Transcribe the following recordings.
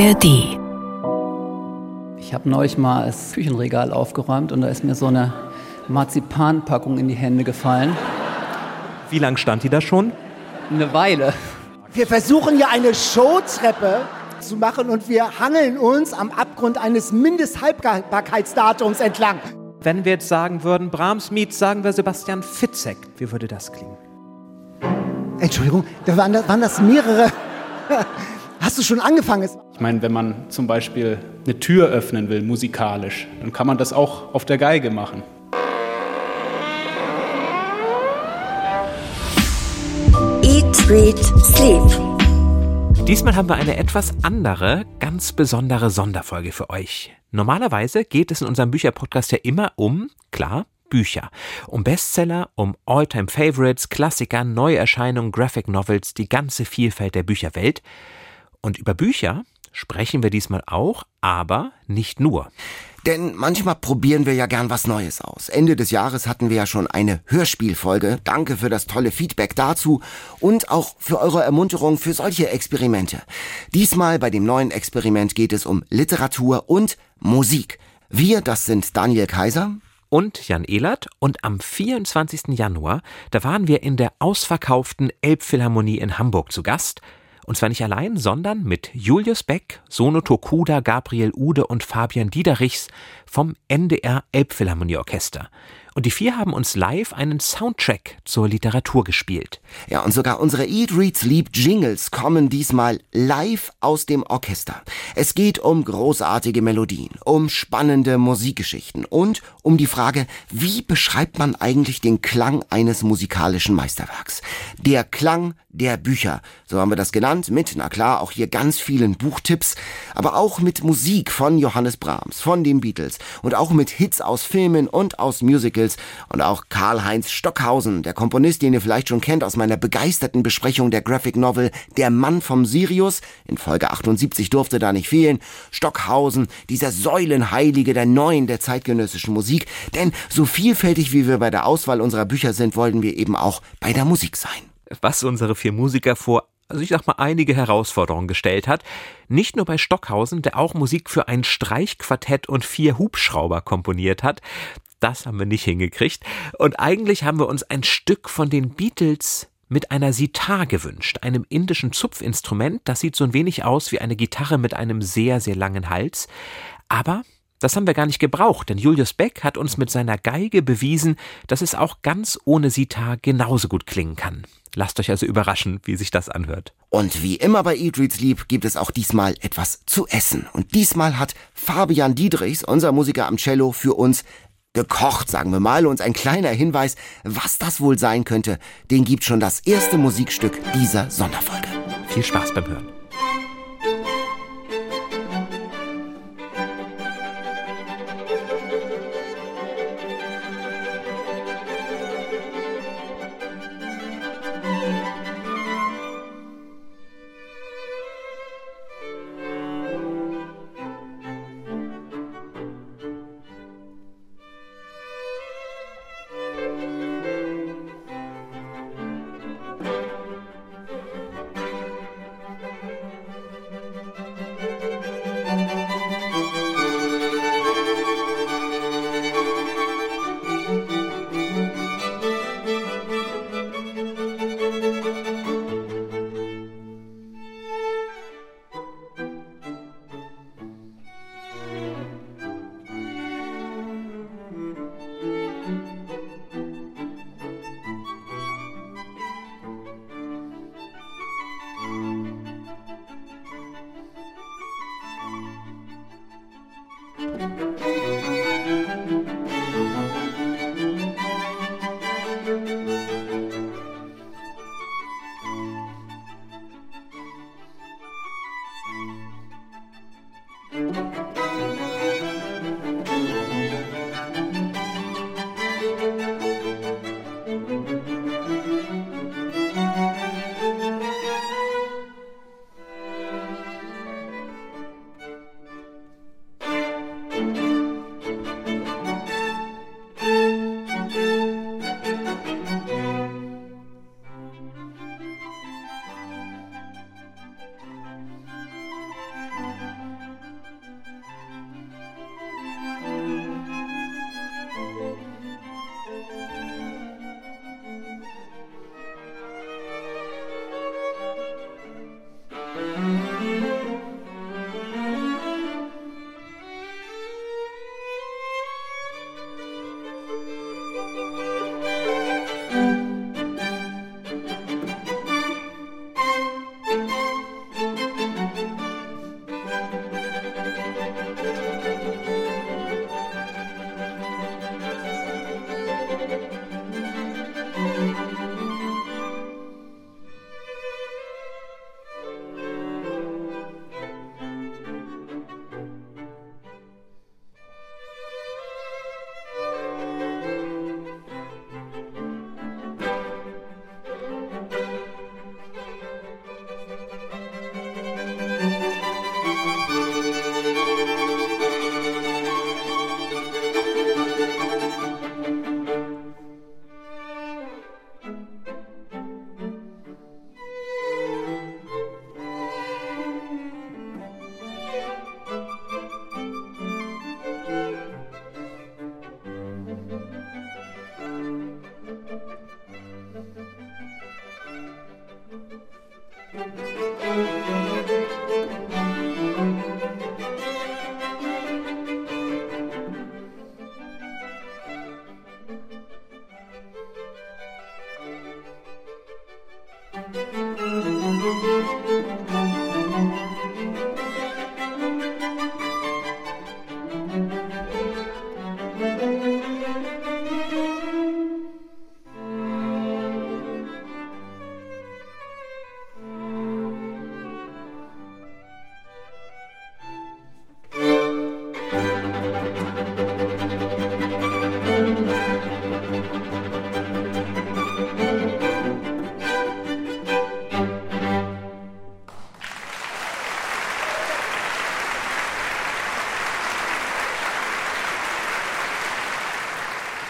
ARD. Ich habe neulich mal das Küchenregal aufgeräumt und da ist mir so eine Marzipanpackung in die Hände gefallen. Wie lang stand die da schon? Eine Weile. Wir versuchen hier eine Showtreppe zu machen und wir hangeln uns am Abgrund eines Mindesthaltbarkeitsdatums entlang. Wenn wir jetzt sagen würden, Brahms Miet, sagen wir Sebastian Fitzek, wie würde das klingen? Entschuldigung, da waren das mehrere. Hast du schon angefangen? Ich meine, wenn man zum Beispiel eine Tür öffnen will, musikalisch, dann kann man das auch auf der Geige machen. Eat, Read, Sleep. Diesmal haben wir eine etwas andere, ganz besondere Sonderfolge für euch. Normalerweise geht es in unserem Bücherpodcast ja immer um, klar, Bücher. Um Bestseller, um Alltime favorites Klassiker, Neuerscheinungen, Graphic Novels, die ganze Vielfalt der Bücherwelt. Und über Bücher sprechen wir diesmal auch, aber nicht nur. Denn manchmal probieren wir ja gern was Neues aus. Ende des Jahres hatten wir ja schon eine Hörspielfolge. Danke für das tolle Feedback dazu und auch für eure Ermunterung für solche Experimente. Diesmal bei dem neuen Experiment geht es um Literatur und Musik. Wir, das sind Daniel Kaiser und Jan Ehlert. Und am 24. Januar, da waren wir in der ausverkauften Elbphilharmonie in Hamburg zu Gast. Und zwar nicht allein, sondern mit Julius Beck, Sono Tokuda, Gabriel Ude und Fabian Diederichs vom NDR Elbphilharmonieorchester. Und die vier haben uns live einen Soundtrack zur Literatur gespielt. Ja, und sogar unsere Eat, Read, Sleep Jingles kommen diesmal live aus dem Orchester. Es geht um großartige Melodien, um spannende Musikgeschichten und um die Frage, wie beschreibt man eigentlich den Klang eines musikalischen Meisterwerks? Der Klang der Bücher, so haben wir das genannt, mit, na klar, auch hier ganz vielen Buchtipps, aber auch mit Musik von Johannes Brahms, von den Beatles und auch mit Hits aus Filmen und aus Musicals und auch Karl-Heinz Stockhausen, der Komponist, den ihr vielleicht schon kennt aus meiner begeisterten Besprechung der Graphic Novel Der Mann vom Sirius, in Folge 78 durfte da nicht fehlen, Stockhausen, dieser Säulenheilige der Neuen der zeitgenössischen Musik, denn so vielfältig wie wir bei der Auswahl unserer Bücher sind, wollten wir eben auch bei der Musik sein was unsere vier Musiker vor also ich sag mal, einige Herausforderungen gestellt hat. Nicht nur bei Stockhausen, der auch Musik für ein Streichquartett und vier Hubschrauber komponiert hat. Das haben wir nicht hingekriegt. Und eigentlich haben wir uns ein Stück von den Beatles mit einer Sitar gewünscht, einem indischen Zupfinstrument. Das sieht so ein wenig aus wie eine Gitarre mit einem sehr, sehr langen Hals. Aber das haben wir gar nicht gebraucht, denn Julius Beck hat uns mit seiner Geige bewiesen, dass es auch ganz ohne Sitar genauso gut klingen kann. Lasst euch also überraschen, wie sich das anhört. Und wie immer bei Eat, Sleep gibt es auch diesmal etwas zu essen. Und diesmal hat Fabian Diedrichs, unser Musiker am Cello, für uns gekocht, sagen wir mal. Und ein kleiner Hinweis, was das wohl sein könnte, den gibt schon das erste Musikstück dieser Sonderfolge. Viel Spaß beim Hören.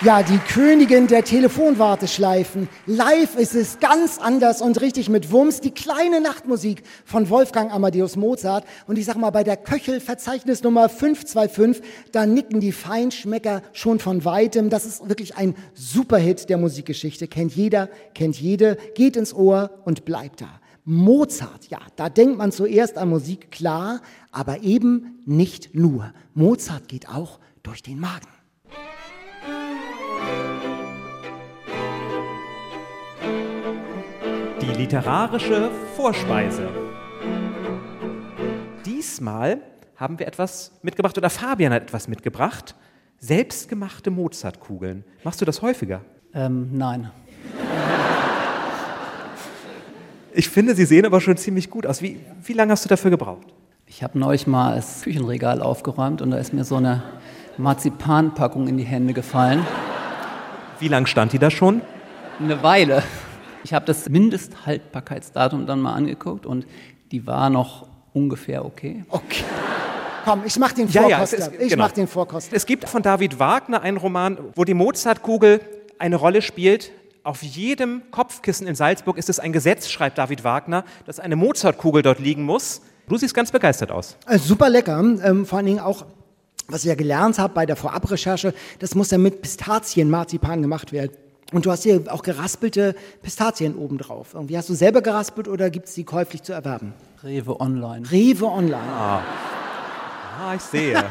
Ja, die Königin der Telefonwarteschleifen. Live ist es ganz anders und richtig mit Wumms. Die kleine Nachtmusik von Wolfgang Amadeus Mozart. Und ich sag mal, bei der Köchel Verzeichnisnummer 525, da nicken die Feinschmecker schon von weitem. Das ist wirklich ein Superhit der Musikgeschichte. Kennt jeder, kennt jede, geht ins Ohr und bleibt da. Mozart, ja, da denkt man zuerst an Musik, klar, aber eben nicht nur. Mozart geht auch durch den Magen. Die literarische Vorspeise. Diesmal haben wir etwas mitgebracht oder Fabian hat etwas mitgebracht. Selbstgemachte Mozartkugeln. Machst du das häufiger? Ähm, nein. Ich finde, sie sehen aber schon ziemlich gut aus. Wie, wie lange hast du dafür gebraucht? Ich habe neulich mal das Küchenregal aufgeräumt und da ist mir so eine Marzipanpackung in die Hände gefallen. Wie lange stand die da schon? Eine Weile. Ich habe das Mindesthaltbarkeitsdatum dann mal angeguckt und die war noch ungefähr okay. Okay. Komm, ich mach den Ja, ja, Vorkoster. es ist- ich genau. mach den Vorkoster. Es gibt von David Wagner einen Roman, wo die Mozartkugel eine Rolle spielt. Auf jedem Kopfkissen in Salzburg ist es ein Gesetz, schreibt David Wagner, dass eine Mozartkugel dort liegen muss. Du siehst ganz begeistert aus. Äh, super lecker. Ähm, vor allen Dingen auch, was ich ja gelernt habe bei der Vorabrecherche, das muss ja mit Pistazienmarzipan gemacht werden. Und du hast hier auch geraspelte Pistazien obendrauf. Irgendwie hast du selber geraspelt oder gibt es die käuflich zu erwerben? Rewe Online. Rewe Online. Ah, ich sehe.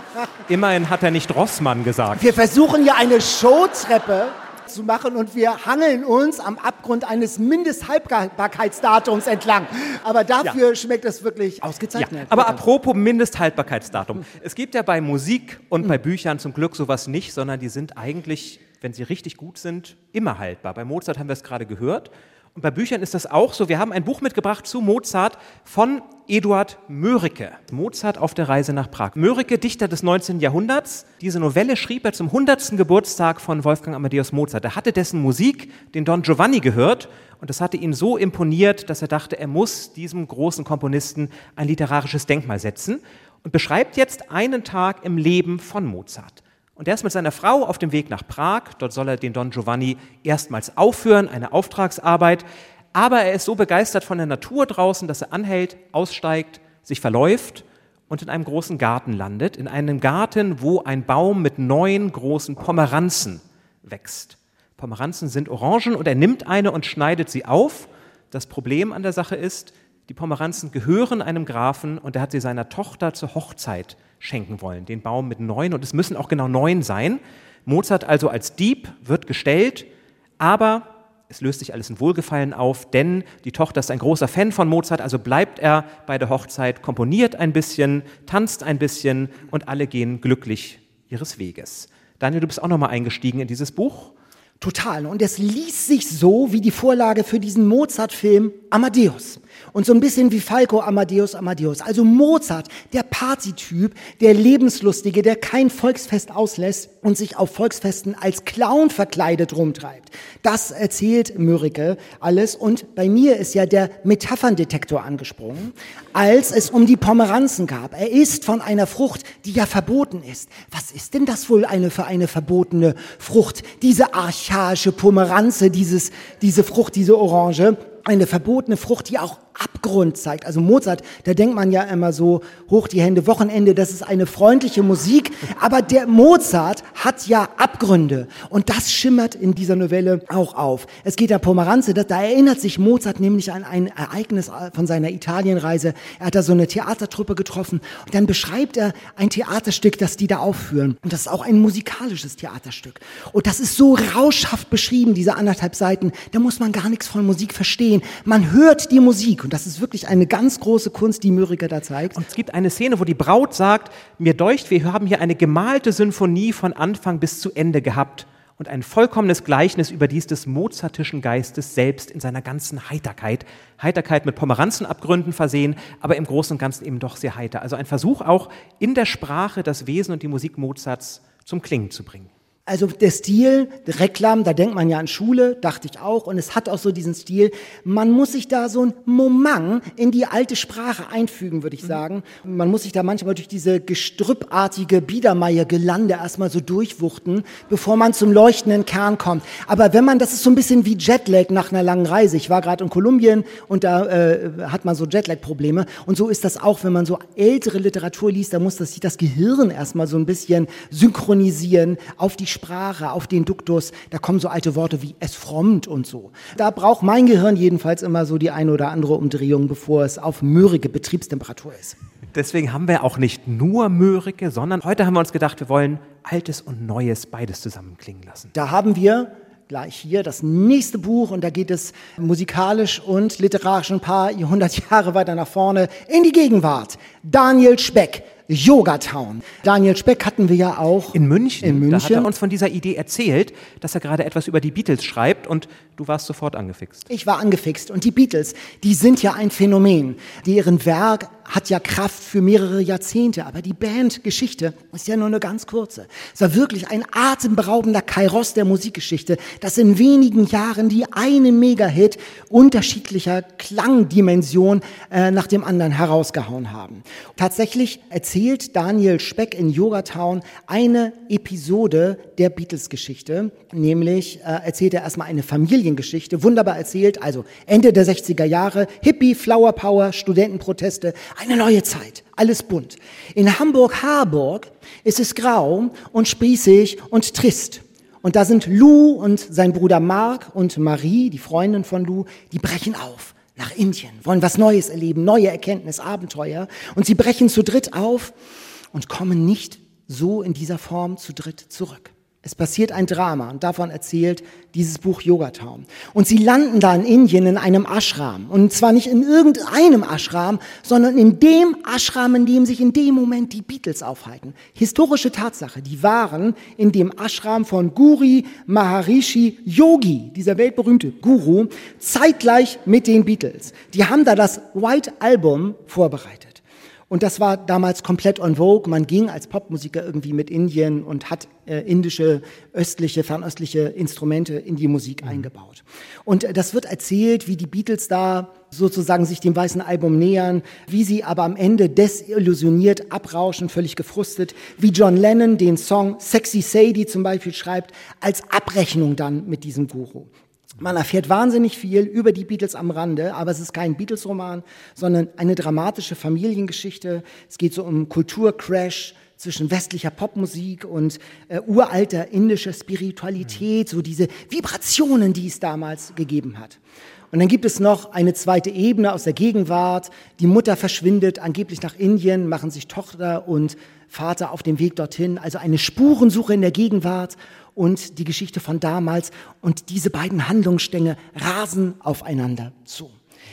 Immerhin hat er nicht Rossmann gesagt. Wir versuchen ja eine Showtreppe zu machen und wir hangeln uns am Abgrund eines Mindesthaltbarkeitsdatums entlang. Aber dafür schmeckt es wirklich Ja, ausgezeichnet. aber Lecker. apropos Mindesthaltbarkeitsdatum. Es gibt ja bei Musik und bei Büchern zum Glück sowas nicht, sondern die sind eigentlich, wenn sie richtig gut sind, immer haltbar. Bei Mozart haben wir es gerade gehört. Und bei Büchern ist das auch so. Wir haben ein Buch mitgebracht zu Mozart von Eduard Mörike. Mozart auf der Reise nach Prag. Mörike, Dichter des 19. Jahrhunderts. Diese Novelle schrieb er zum 100. Geburtstag von Wolfgang Amadeus Mozart. Er hatte dessen Musik, den Don Giovanni, gehört. Und das hatte ihn so imponiert, dass er dachte, er muss diesem großen Komponisten ein literarisches Denkmal setzen. Und beschreibt jetzt einen Tag im Leben von Mozart. Und er ist mit seiner Frau auf dem Weg nach Prag. Dort soll er den Don Giovanni erstmals aufführen, eine Auftragsarbeit. Aber er ist so begeistert von der Natur draußen, dass er anhält, aussteigt, sich verläuft und in einem großen Garten landet. In einem Garten, wo ein Baum mit neun großen Pomeranzen wächst. Pomeranzen sind Orangen und er nimmt eine und schneidet sie auf. Das Problem an der Sache ist, die Pomeranzen gehören einem Grafen und er hat sie seiner Tochter zur Hochzeit schenken wollen. Den Baum mit neun und es müssen auch genau neun sein. Mozart also als Dieb wird gestellt, aber es löst sich alles in Wohlgefallen auf, denn die Tochter ist ein großer Fan von Mozart, also bleibt er bei der Hochzeit, komponiert ein bisschen, tanzt ein bisschen und alle gehen glücklich ihres Weges. Daniel, du bist auch nochmal eingestiegen in dieses Buch. Total. Und es liest sich so wie die Vorlage für diesen Mozart-Film Amadeus. Und so ein bisschen wie Falco Amadeus Amadeus. Also Mozart, der Partytyp, der Lebenslustige, der kein Volksfest auslässt und sich auf Volksfesten als Clown verkleidet rumtreibt. Das erzählt Mörike alles. Und bei mir ist ja der Metapherndetektor angesprungen, als es um die Pomeranzen gab. Er ist von einer Frucht, die ja verboten ist. Was ist denn das wohl eine für eine verbotene Frucht? Diese archaische Pomeranze, dieses, diese Frucht, diese Orange eine verbotene Frucht, die auch Abgrund zeigt. Also Mozart, da denkt man ja immer so, hoch die Hände, Wochenende, das ist eine freundliche Musik. Aber der Mozart hat ja Abgründe. Und das schimmert in dieser Novelle auch auf. Es geht der Pomeranze, da, erinnert sich Mozart nämlich an ein Ereignis von seiner Italienreise. Er hat da so eine Theatertruppe getroffen. Und dann beschreibt er ein Theaterstück, das die da aufführen. Und das ist auch ein musikalisches Theaterstück. Und das ist so rauschhaft beschrieben, diese anderthalb Seiten. Da muss man gar nichts von Musik verstehen. Man hört die Musik. Und das ist wirklich eine ganz große Kunst, die Mürriger da zeigt. Und es gibt eine Szene, wo die Braut sagt, mir deucht, wir haben hier eine gemalte Symphonie von Anfang bis zu Ende gehabt und ein vollkommenes Gleichnis überdies des mozartischen Geistes selbst in seiner ganzen Heiterkeit. Heiterkeit mit Pomeranzenabgründen versehen, aber im Großen und Ganzen eben doch sehr heiter. Also ein Versuch auch in der Sprache das Wesen und die Musik Mozarts zum Klingen zu bringen. Also der Stil, der Reklam, da denkt man ja an Schule, dachte ich auch, und es hat auch so diesen Stil. Man muss sich da so ein Moment in die alte Sprache einfügen, würde ich mhm. sagen. Man muss sich da manchmal durch diese gestrüppartige Biedermeier-Gelande erstmal so durchwuchten, bevor man zum leuchtenden Kern kommt. Aber wenn man, das ist so ein bisschen wie Jetlag nach einer langen Reise. Ich war gerade in Kolumbien und da äh, hat man so Jetlag-Probleme. Und so ist das auch, wenn man so ältere Literatur liest, da muss das, sich das Gehirn erstmal so ein bisschen synchronisieren auf die Sprache, auf den Duktus, da kommen so alte Worte wie es frommt und so. Da braucht mein Gehirn jedenfalls immer so die eine oder andere Umdrehung, bevor es auf mürrige Betriebstemperatur ist. Deswegen haben wir auch nicht nur Mörike, sondern heute haben wir uns gedacht, wir wollen Altes und Neues beides zusammenklingen lassen. Da haben wir gleich hier das nächste Buch und da geht es musikalisch und literarisch ein paar hundert Jahre weiter nach vorne in die Gegenwart. Daniel Speck. Yogatown. Daniel Speck hatten wir ja auch. In München. In München. Da hat er uns von dieser Idee erzählt, dass er gerade etwas über die Beatles schreibt und du warst sofort angefixt. Ich war angefixt und die Beatles, die sind ja ein Phänomen. Deren Werk hat ja Kraft für mehrere Jahrzehnte, aber die Bandgeschichte ist ja nur eine ganz kurze. Es war wirklich ein atemberaubender Kairos der Musikgeschichte, das in wenigen Jahren die eine Megahit unterschiedlicher Klangdimension äh, nach dem anderen herausgehauen haben. Tatsächlich erzählt Daniel Speck in Yogatown eine Episode der Beatles-Geschichte, nämlich äh, erzählt er erstmal eine Familiengeschichte, wunderbar erzählt, also Ende der 60er Jahre, Hippie, Flower Power, Studentenproteste, eine neue Zeit, alles bunt. In Hamburg-Harburg ist es grau und sprießig und trist. Und da sind Lou und sein Bruder Mark und Marie, die Freundin von Lou, die brechen auf nach Indien, wollen was Neues erleben, neue Erkenntnis, Abenteuer. Und sie brechen zu dritt auf und kommen nicht so in dieser Form zu dritt zurück. Es passiert ein Drama und davon erzählt dieses Buch Yogatown. Und sie landen da in Indien in einem Ashram. Und zwar nicht in irgendeinem Ashram, sondern in dem Ashram, in dem sich in dem Moment die Beatles aufhalten. Historische Tatsache, die waren in dem Ashram von Guri Maharishi Yogi, dieser weltberühmte Guru, zeitgleich mit den Beatles. Die haben da das White Album vorbereitet. Und das war damals komplett on vogue. Man ging als Popmusiker irgendwie mit Indien und hat äh, indische, östliche, fernöstliche Instrumente in die Musik mhm. eingebaut. Und äh, das wird erzählt, wie die Beatles da sozusagen sich dem weißen Album nähern, wie sie aber am Ende desillusioniert, abrauschen, völlig gefrustet, wie John Lennon den Song Sexy Sadie zum Beispiel schreibt, als Abrechnung dann mit diesem Guru. Man erfährt wahnsinnig viel über die Beatles am Rande, aber es ist kein Beatles-Roman, sondern eine dramatische Familiengeschichte. Es geht so um Kulturcrash zwischen westlicher Popmusik und äh, uralter indischer Spiritualität, so diese Vibrationen, die es damals gegeben hat. Und dann gibt es noch eine zweite Ebene aus der Gegenwart. Die Mutter verschwindet angeblich nach Indien, machen sich Tochter und Vater auf dem Weg dorthin. Also eine Spurensuche in der Gegenwart und die Geschichte von damals. Und diese beiden Handlungsstränge rasen aufeinander zu.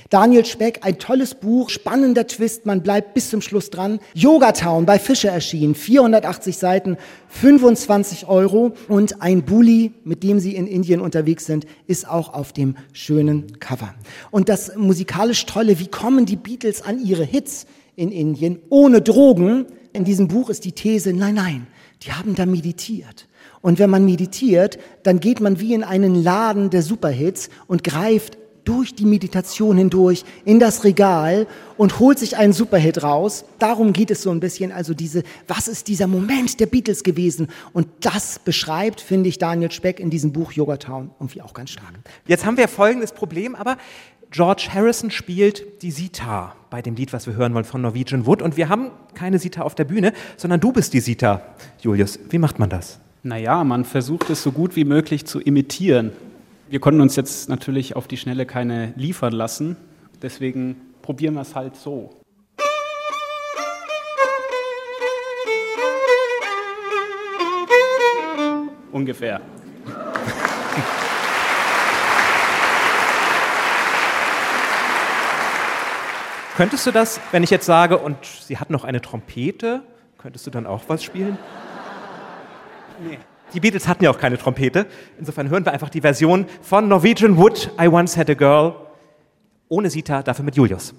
Daniel Speck, ein tolles Buch, spannender Twist, man bleibt bis zum Schluss dran. Yogatown bei Fischer erschienen, 480 Seiten, 25 Euro und ein Bulli, mit dem sie in Indien unterwegs sind, ist auch auf dem schönen Cover. Und das musikalisch Tolle, wie kommen die Beatles an ihre Hits in Indien ohne Drogen? In diesem Buch ist die These, nein, nein, die haben da meditiert. Und wenn man meditiert, dann geht man wie in einen Laden der Superhits und greift durch die Meditation hindurch in das Regal und holt sich einen Superhit raus. Darum geht es so ein bisschen. Also diese, was ist dieser Moment der Beatles gewesen? Und das beschreibt, finde ich, Daniel Speck in diesem Buch Yogatown irgendwie auch ganz stark. Jetzt haben wir folgendes Problem, aber George Harrison spielt die Sitar bei dem Lied, was wir hören wollen von Norwegian Wood. Und wir haben keine Sitar auf der Bühne, sondern du bist die Sitar, Julius. Wie macht man das? Naja, man versucht es so gut wie möglich zu imitieren. Wir konnten uns jetzt natürlich auf die Schnelle keine liefern lassen, deswegen probieren wir es halt so. Ungefähr. Könntest du das, wenn ich jetzt sage, und sie hat noch eine Trompete, könntest du dann auch was spielen? Nee. Die Beatles hatten ja auch keine Trompete. Insofern hören wir einfach die Version von Norwegian Wood, I Once Had a Girl, ohne Sita, dafür mit Julius.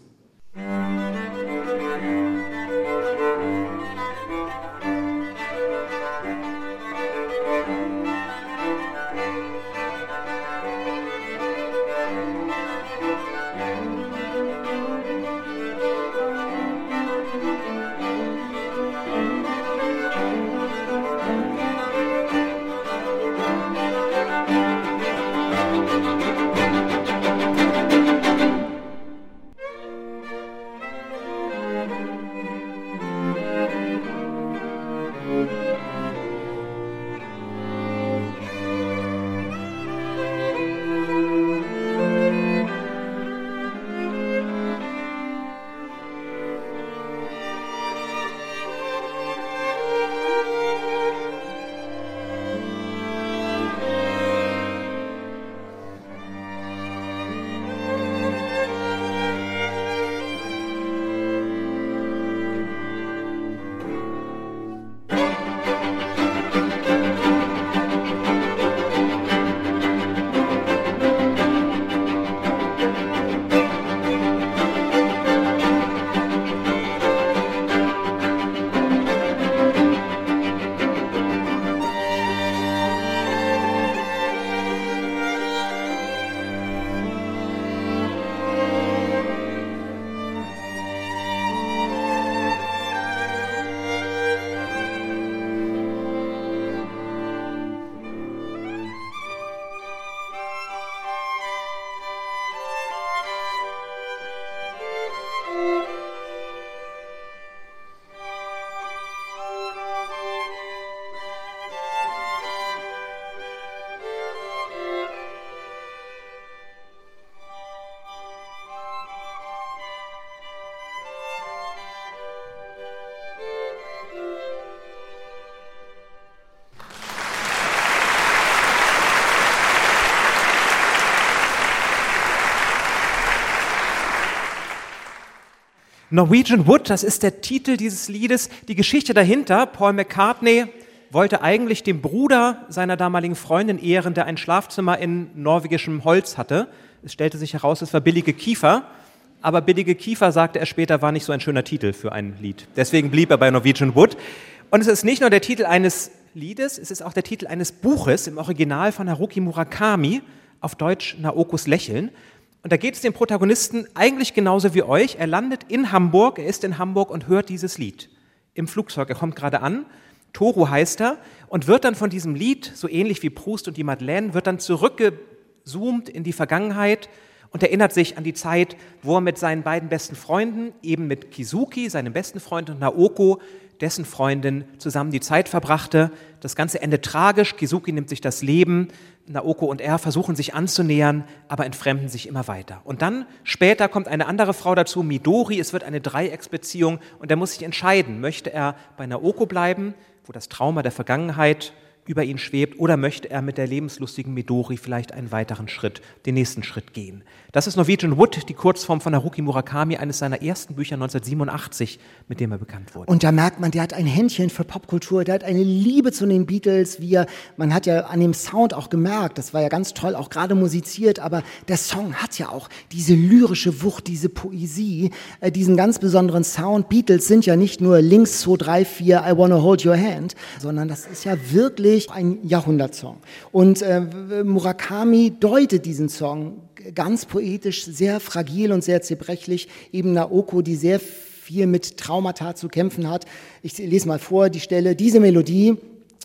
Norwegian Wood, das ist der Titel dieses Liedes. Die Geschichte dahinter, Paul McCartney wollte eigentlich dem Bruder seiner damaligen Freundin ehren, der ein Schlafzimmer in norwegischem Holz hatte. Es stellte sich heraus, es war billige Kiefer. Aber billige Kiefer, sagte er später, war nicht so ein schöner Titel für ein Lied. Deswegen blieb er bei Norwegian Wood. Und es ist nicht nur der Titel eines Liedes, es ist auch der Titel eines Buches im Original von Haruki Murakami, auf Deutsch Naokos Lächeln. Und da geht es dem Protagonisten eigentlich genauso wie euch. Er landet in Hamburg, er ist in Hamburg und hört dieses Lied im Flugzeug. Er kommt gerade an, Toru heißt er, und wird dann von diesem Lied, so ähnlich wie Proust und die Madeleine, wird dann zurückgezoomt in die Vergangenheit und erinnert sich an die Zeit, wo er mit seinen beiden besten Freunden, eben mit Kizuki, seinem besten Freund, und Naoko, dessen Freundin, zusammen die Zeit verbrachte. Das Ganze endet tragisch. Kizuki nimmt sich das Leben. Naoko und er versuchen sich anzunähern, aber entfremden sich immer weiter. Und dann später kommt eine andere Frau dazu, Midori. Es wird eine Dreiecksbeziehung und er muss sich entscheiden, möchte er bei Naoko bleiben, wo das Trauma der Vergangenheit über ihn schwebt oder möchte er mit der lebenslustigen Midori vielleicht einen weiteren Schritt, den nächsten Schritt gehen. Das ist Norwegian Wood, die Kurzform von Haruki Murakami, eines seiner ersten Bücher 1987, mit dem er bekannt wurde. Und da merkt man, der hat ein Händchen für Popkultur, der hat eine Liebe zu den Beatles, wie er, man hat ja an dem Sound auch gemerkt, das war ja ganz toll, auch gerade musiziert, aber der Song hat ja auch diese lyrische Wucht, diese Poesie, äh, diesen ganz besonderen Sound. Beatles sind ja nicht nur links 2, 3, 4, I wanna hold your hand, sondern das ist ja wirklich wirklich ein Jahrhundertsong. Und äh, Murakami deutet diesen Song ganz poetisch, sehr fragil und sehr zerbrechlich. Eben Naoko, die sehr viel mit Traumata zu kämpfen hat. Ich lese mal vor die Stelle. Diese Melodie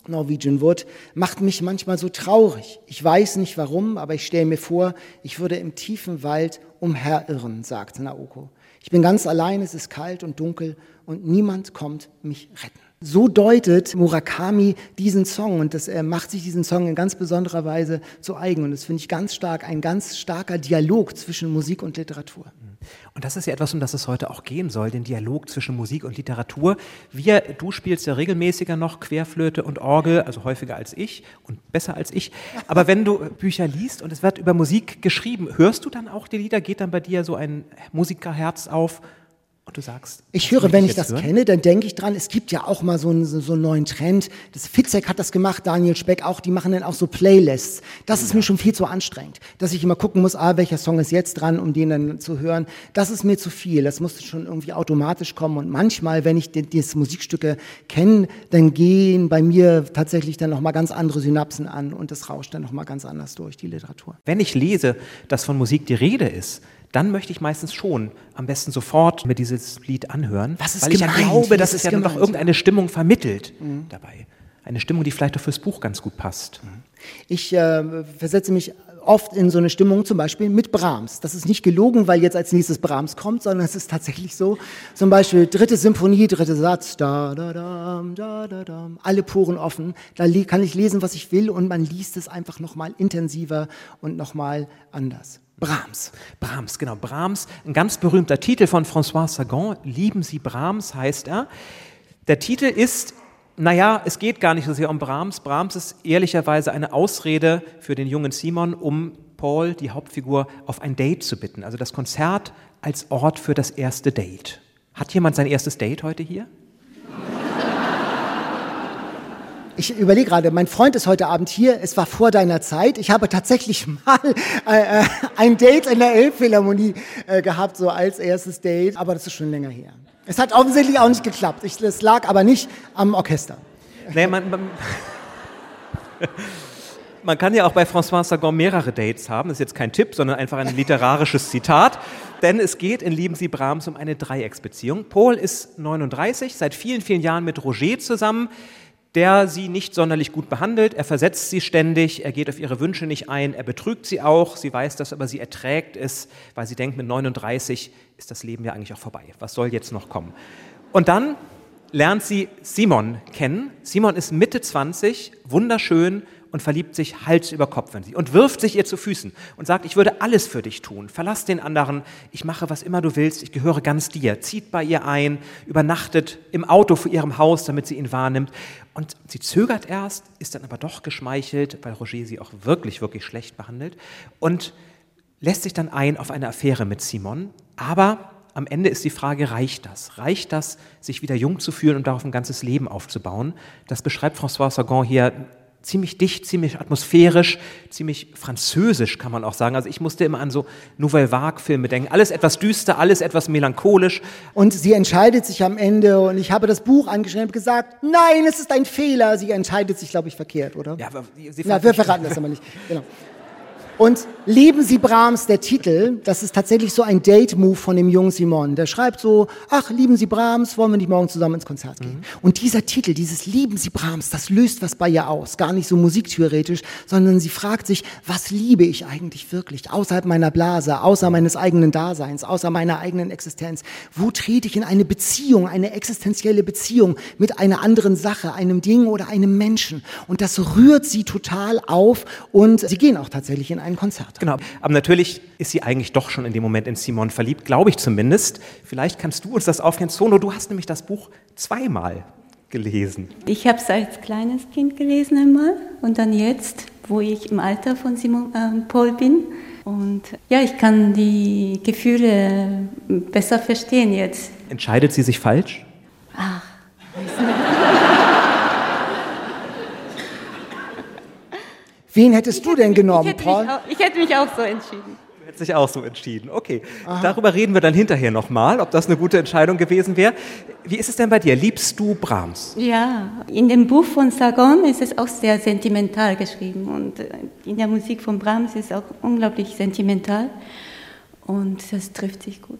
Norwegian Wood, macht mich manchmal so traurig. Ich weiß nicht warum, aber ich stelle mir vor, ich würde im tiefen Wald umherirren, sagt Naoko. Ich bin ganz allein, es ist kalt und dunkel und niemand kommt mich retten. So deutet Murakami diesen Song und das, er macht sich diesen Song in ganz besonderer Weise zu eigen. Und das finde ich ganz stark, ein ganz starker Dialog zwischen Musik und Literatur. Und das ist ja etwas, um das es heute auch gehen soll, den Dialog zwischen Musik und Literatur. Wir, du spielst ja regelmäßiger noch Querflöte und Orgel, also häufiger als ich und besser als ich. Aber wenn du Bücher liest und es wird über Musik geschrieben, hörst du dann auch die Lieder? Geht dann bei dir so ein Musikerherz auf? Und du sagst, ich höre, wenn ich das hören? kenne, dann denke ich dran, es gibt ja auch mal so einen, so einen neuen Trend. Das Fitzek hat das gemacht, Daniel Speck auch, die machen dann auch so Playlists. Das ist mir schon viel zu anstrengend, dass ich immer gucken muss, ah, welcher Song ist jetzt dran, um den dann zu hören. Das ist mir zu viel. Das muss schon irgendwie automatisch kommen. Und manchmal, wenn ich die, diese Musikstücke kenne, dann gehen bei mir tatsächlich dann nochmal ganz andere Synapsen an und das rauscht dann nochmal ganz anders durch die Literatur. Wenn ich lese, dass von Musik die Rede ist, dann möchte ich meistens schon am besten sofort mir dieses Lied anhören, Was ist weil ich ja gemeint? glaube, dass es ja gemeint? irgendeine Stimmung vermittelt dabei. Eine Stimmung, die vielleicht auch fürs Buch ganz gut passt. Ich äh, versetze mich oft in so eine Stimmung, zum Beispiel mit Brahms. Das ist nicht gelogen, weil jetzt als nächstes Brahms kommt, sondern es ist tatsächlich so. Zum Beispiel dritte Symphonie, dritter Satz, da, da, da, da, da, da, alle Poren offen. Da kann ich lesen, was ich will und man liest es einfach nochmal intensiver und nochmal anders. Brahms. Brahms, genau. Brahms, ein ganz berühmter Titel von François Sagan. Lieben Sie Brahms heißt er. Der Titel ist, naja, es geht gar nicht so sehr um Brahms. Brahms ist ehrlicherweise eine Ausrede für den jungen Simon, um Paul, die Hauptfigur, auf ein Date zu bitten. Also das Konzert als Ort für das erste Date. Hat jemand sein erstes Date heute hier? Ich überlege gerade, mein Freund ist heute Abend hier, es war vor deiner Zeit. Ich habe tatsächlich mal äh, äh, ein Date in der Elbphilharmonie äh, gehabt, so als erstes Date, aber das ist schon länger her. Es hat offensichtlich auch nicht geklappt. Es lag aber nicht am Orchester. Nee, man, man, man kann ja auch bei François Sagan mehrere Dates haben. Das ist jetzt kein Tipp, sondern einfach ein literarisches Zitat. Denn es geht in Lieben Sie Brahms um eine Dreiecksbeziehung. Paul ist 39, seit vielen, vielen Jahren mit Roger zusammen, der sie nicht sonderlich gut behandelt. Er versetzt sie ständig, er geht auf ihre Wünsche nicht ein, er betrügt sie auch. Sie weiß das, aber sie erträgt es, weil sie denkt, mit 39 ist das Leben ja eigentlich auch vorbei. Was soll jetzt noch kommen? Und dann lernt sie Simon kennen. Simon ist Mitte 20, wunderschön und verliebt sich Hals über Kopf in sie und wirft sich ihr zu Füßen und sagt, ich würde alles für dich tun. Verlass den anderen, ich mache was immer du willst, ich gehöre ganz dir. Zieht bei ihr ein, übernachtet im Auto vor ihrem Haus, damit sie ihn wahrnimmt. Und sie zögert erst, ist dann aber doch geschmeichelt, weil Roger sie auch wirklich, wirklich schlecht behandelt und lässt sich dann ein auf eine Affäre mit Simon. Aber am Ende ist die Frage, reicht das? Reicht das, sich wieder jung zu fühlen und darauf ein ganzes Leben aufzubauen? Das beschreibt François Sagan hier ziemlich dicht, ziemlich atmosphärisch, ziemlich französisch, kann man auch sagen. Also ich musste immer an so Nouvelle Vague-Filme denken. Alles etwas düster, alles etwas melancholisch. Und sie entscheidet sich am Ende und ich habe das Buch angeschrieben und gesagt, nein, es ist ein Fehler. Sie entscheidet sich, glaube ich, verkehrt, oder? Ja, aber sie Na, wir verraten das aber nicht. Genau. Und Lieben Sie Brahms, der Titel, das ist tatsächlich so ein Date-Move von dem jungen Simon. Der schreibt so, ach, lieben Sie Brahms, wollen wir nicht morgen zusammen ins Konzert gehen? Und dieser Titel, dieses Lieben Sie Brahms, das löst was bei ihr aus. Gar nicht so musiktheoretisch, sondern sie fragt sich, was liebe ich eigentlich wirklich? Außerhalb meiner Blase, außer meines eigenen Daseins, außer meiner eigenen Existenz. Wo trete ich in eine Beziehung, eine existenzielle Beziehung mit einer anderen Sache, einem Ding oder einem Menschen? Und das rührt sie total auf und sie gehen auch tatsächlich in ein Konzert. Genau. Aber natürlich ist sie eigentlich doch schon in dem Moment in Simon verliebt, glaube ich zumindest. Vielleicht kannst du uns das aufklären. Sono, du hast nämlich das Buch zweimal gelesen. Ich habe es als kleines Kind gelesen einmal und dann jetzt, wo ich im Alter von Simon äh, Paul bin. Und ja, ich kann die Gefühle besser verstehen jetzt. Entscheidet sie sich falsch? Ach, Wen hättest du denn ich genommen, hätte, mich Paul? auch, ich hätte mich auch so entschieden. Du hättest dich auch so entschieden. Okay. Darüber reden wir dann hinterher nochmal, ob das eine gute Entscheidung gewesen wäre. Wie ist es denn bei dir? Liebst du Brahms? Ja, in dem Buch von Sagan ist es auch sehr sentimental geschrieben und äh, in der Musik von Brahms ist es auch unglaublich sentimental und das trifft sich gut.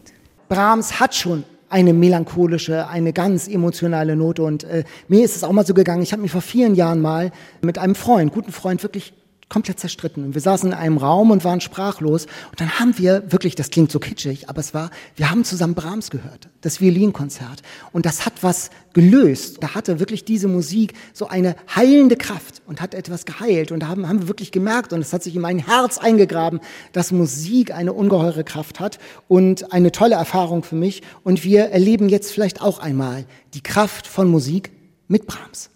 Brahms hat schon eine melancholische, eine ganz emotionale Note. Und äh, mir ist es auch mal so gegangen, ich habe mich vor vielen Jahren mal mit einem Freund, guten Freund, wirklich komplett zerstritten. Und wir saßen in einem Raum und waren sprachlos. Und dann haben wir wirklich, das klingt so kitschig, aber es war, wir haben zusammen Brahms gehört, das Violinkonzert. Und das hat was gelöst. Da hatte wirklich diese Musik so eine heilende Kraft und hat etwas geheilt. Und da haben, haben wir wirklich gemerkt, und es hat sich in mein Herz eingegraben, dass Musik eine ungeheure Kraft hat und eine tolle Erfahrung für mich. Und wir erleben jetzt vielleicht auch einmal die Kraft von Musik mit Brahms.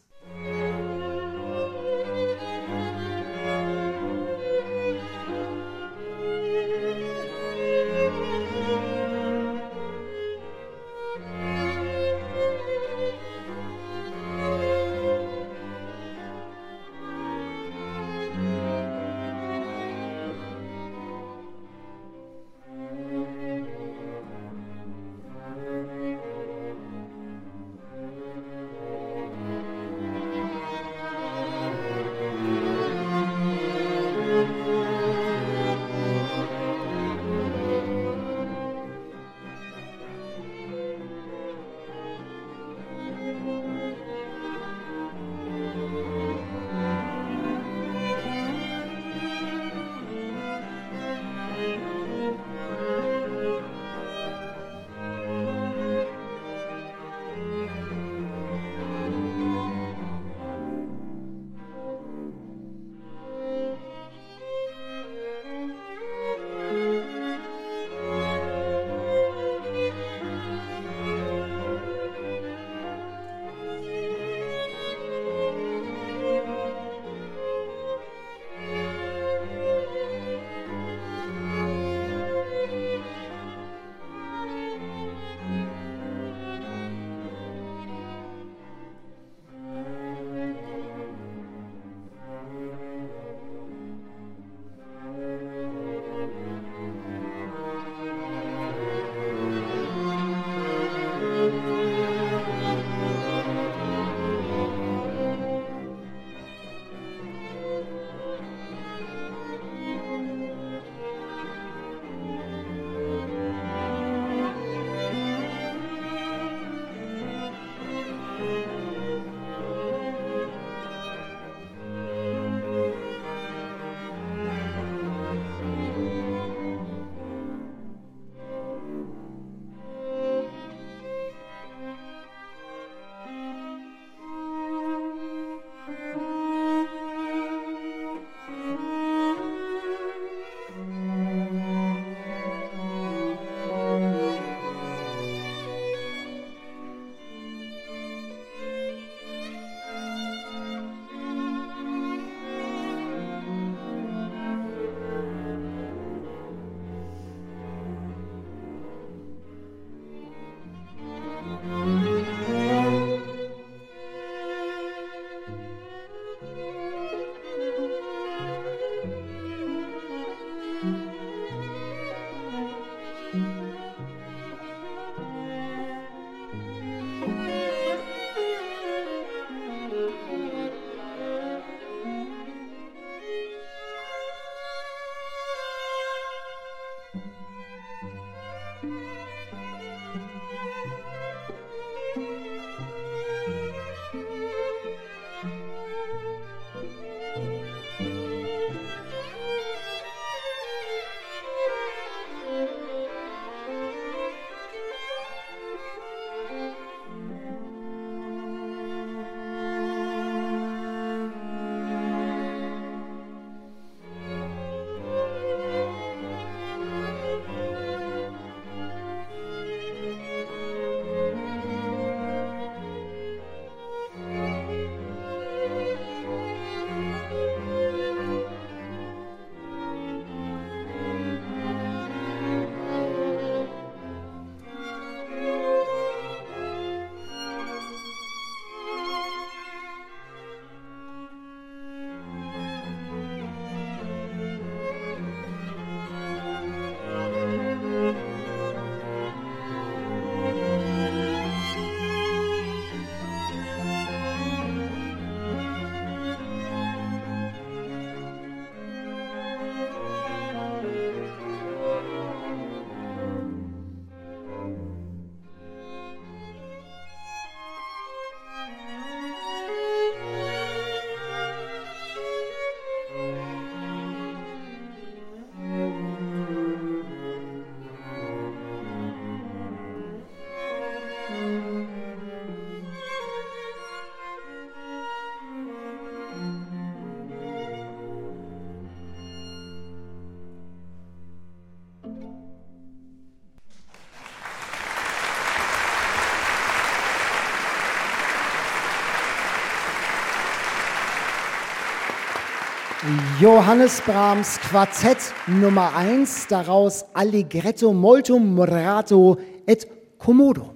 Johannes Brahms Quartett Nummer 1, daraus Allegretto molto moderato et commodo.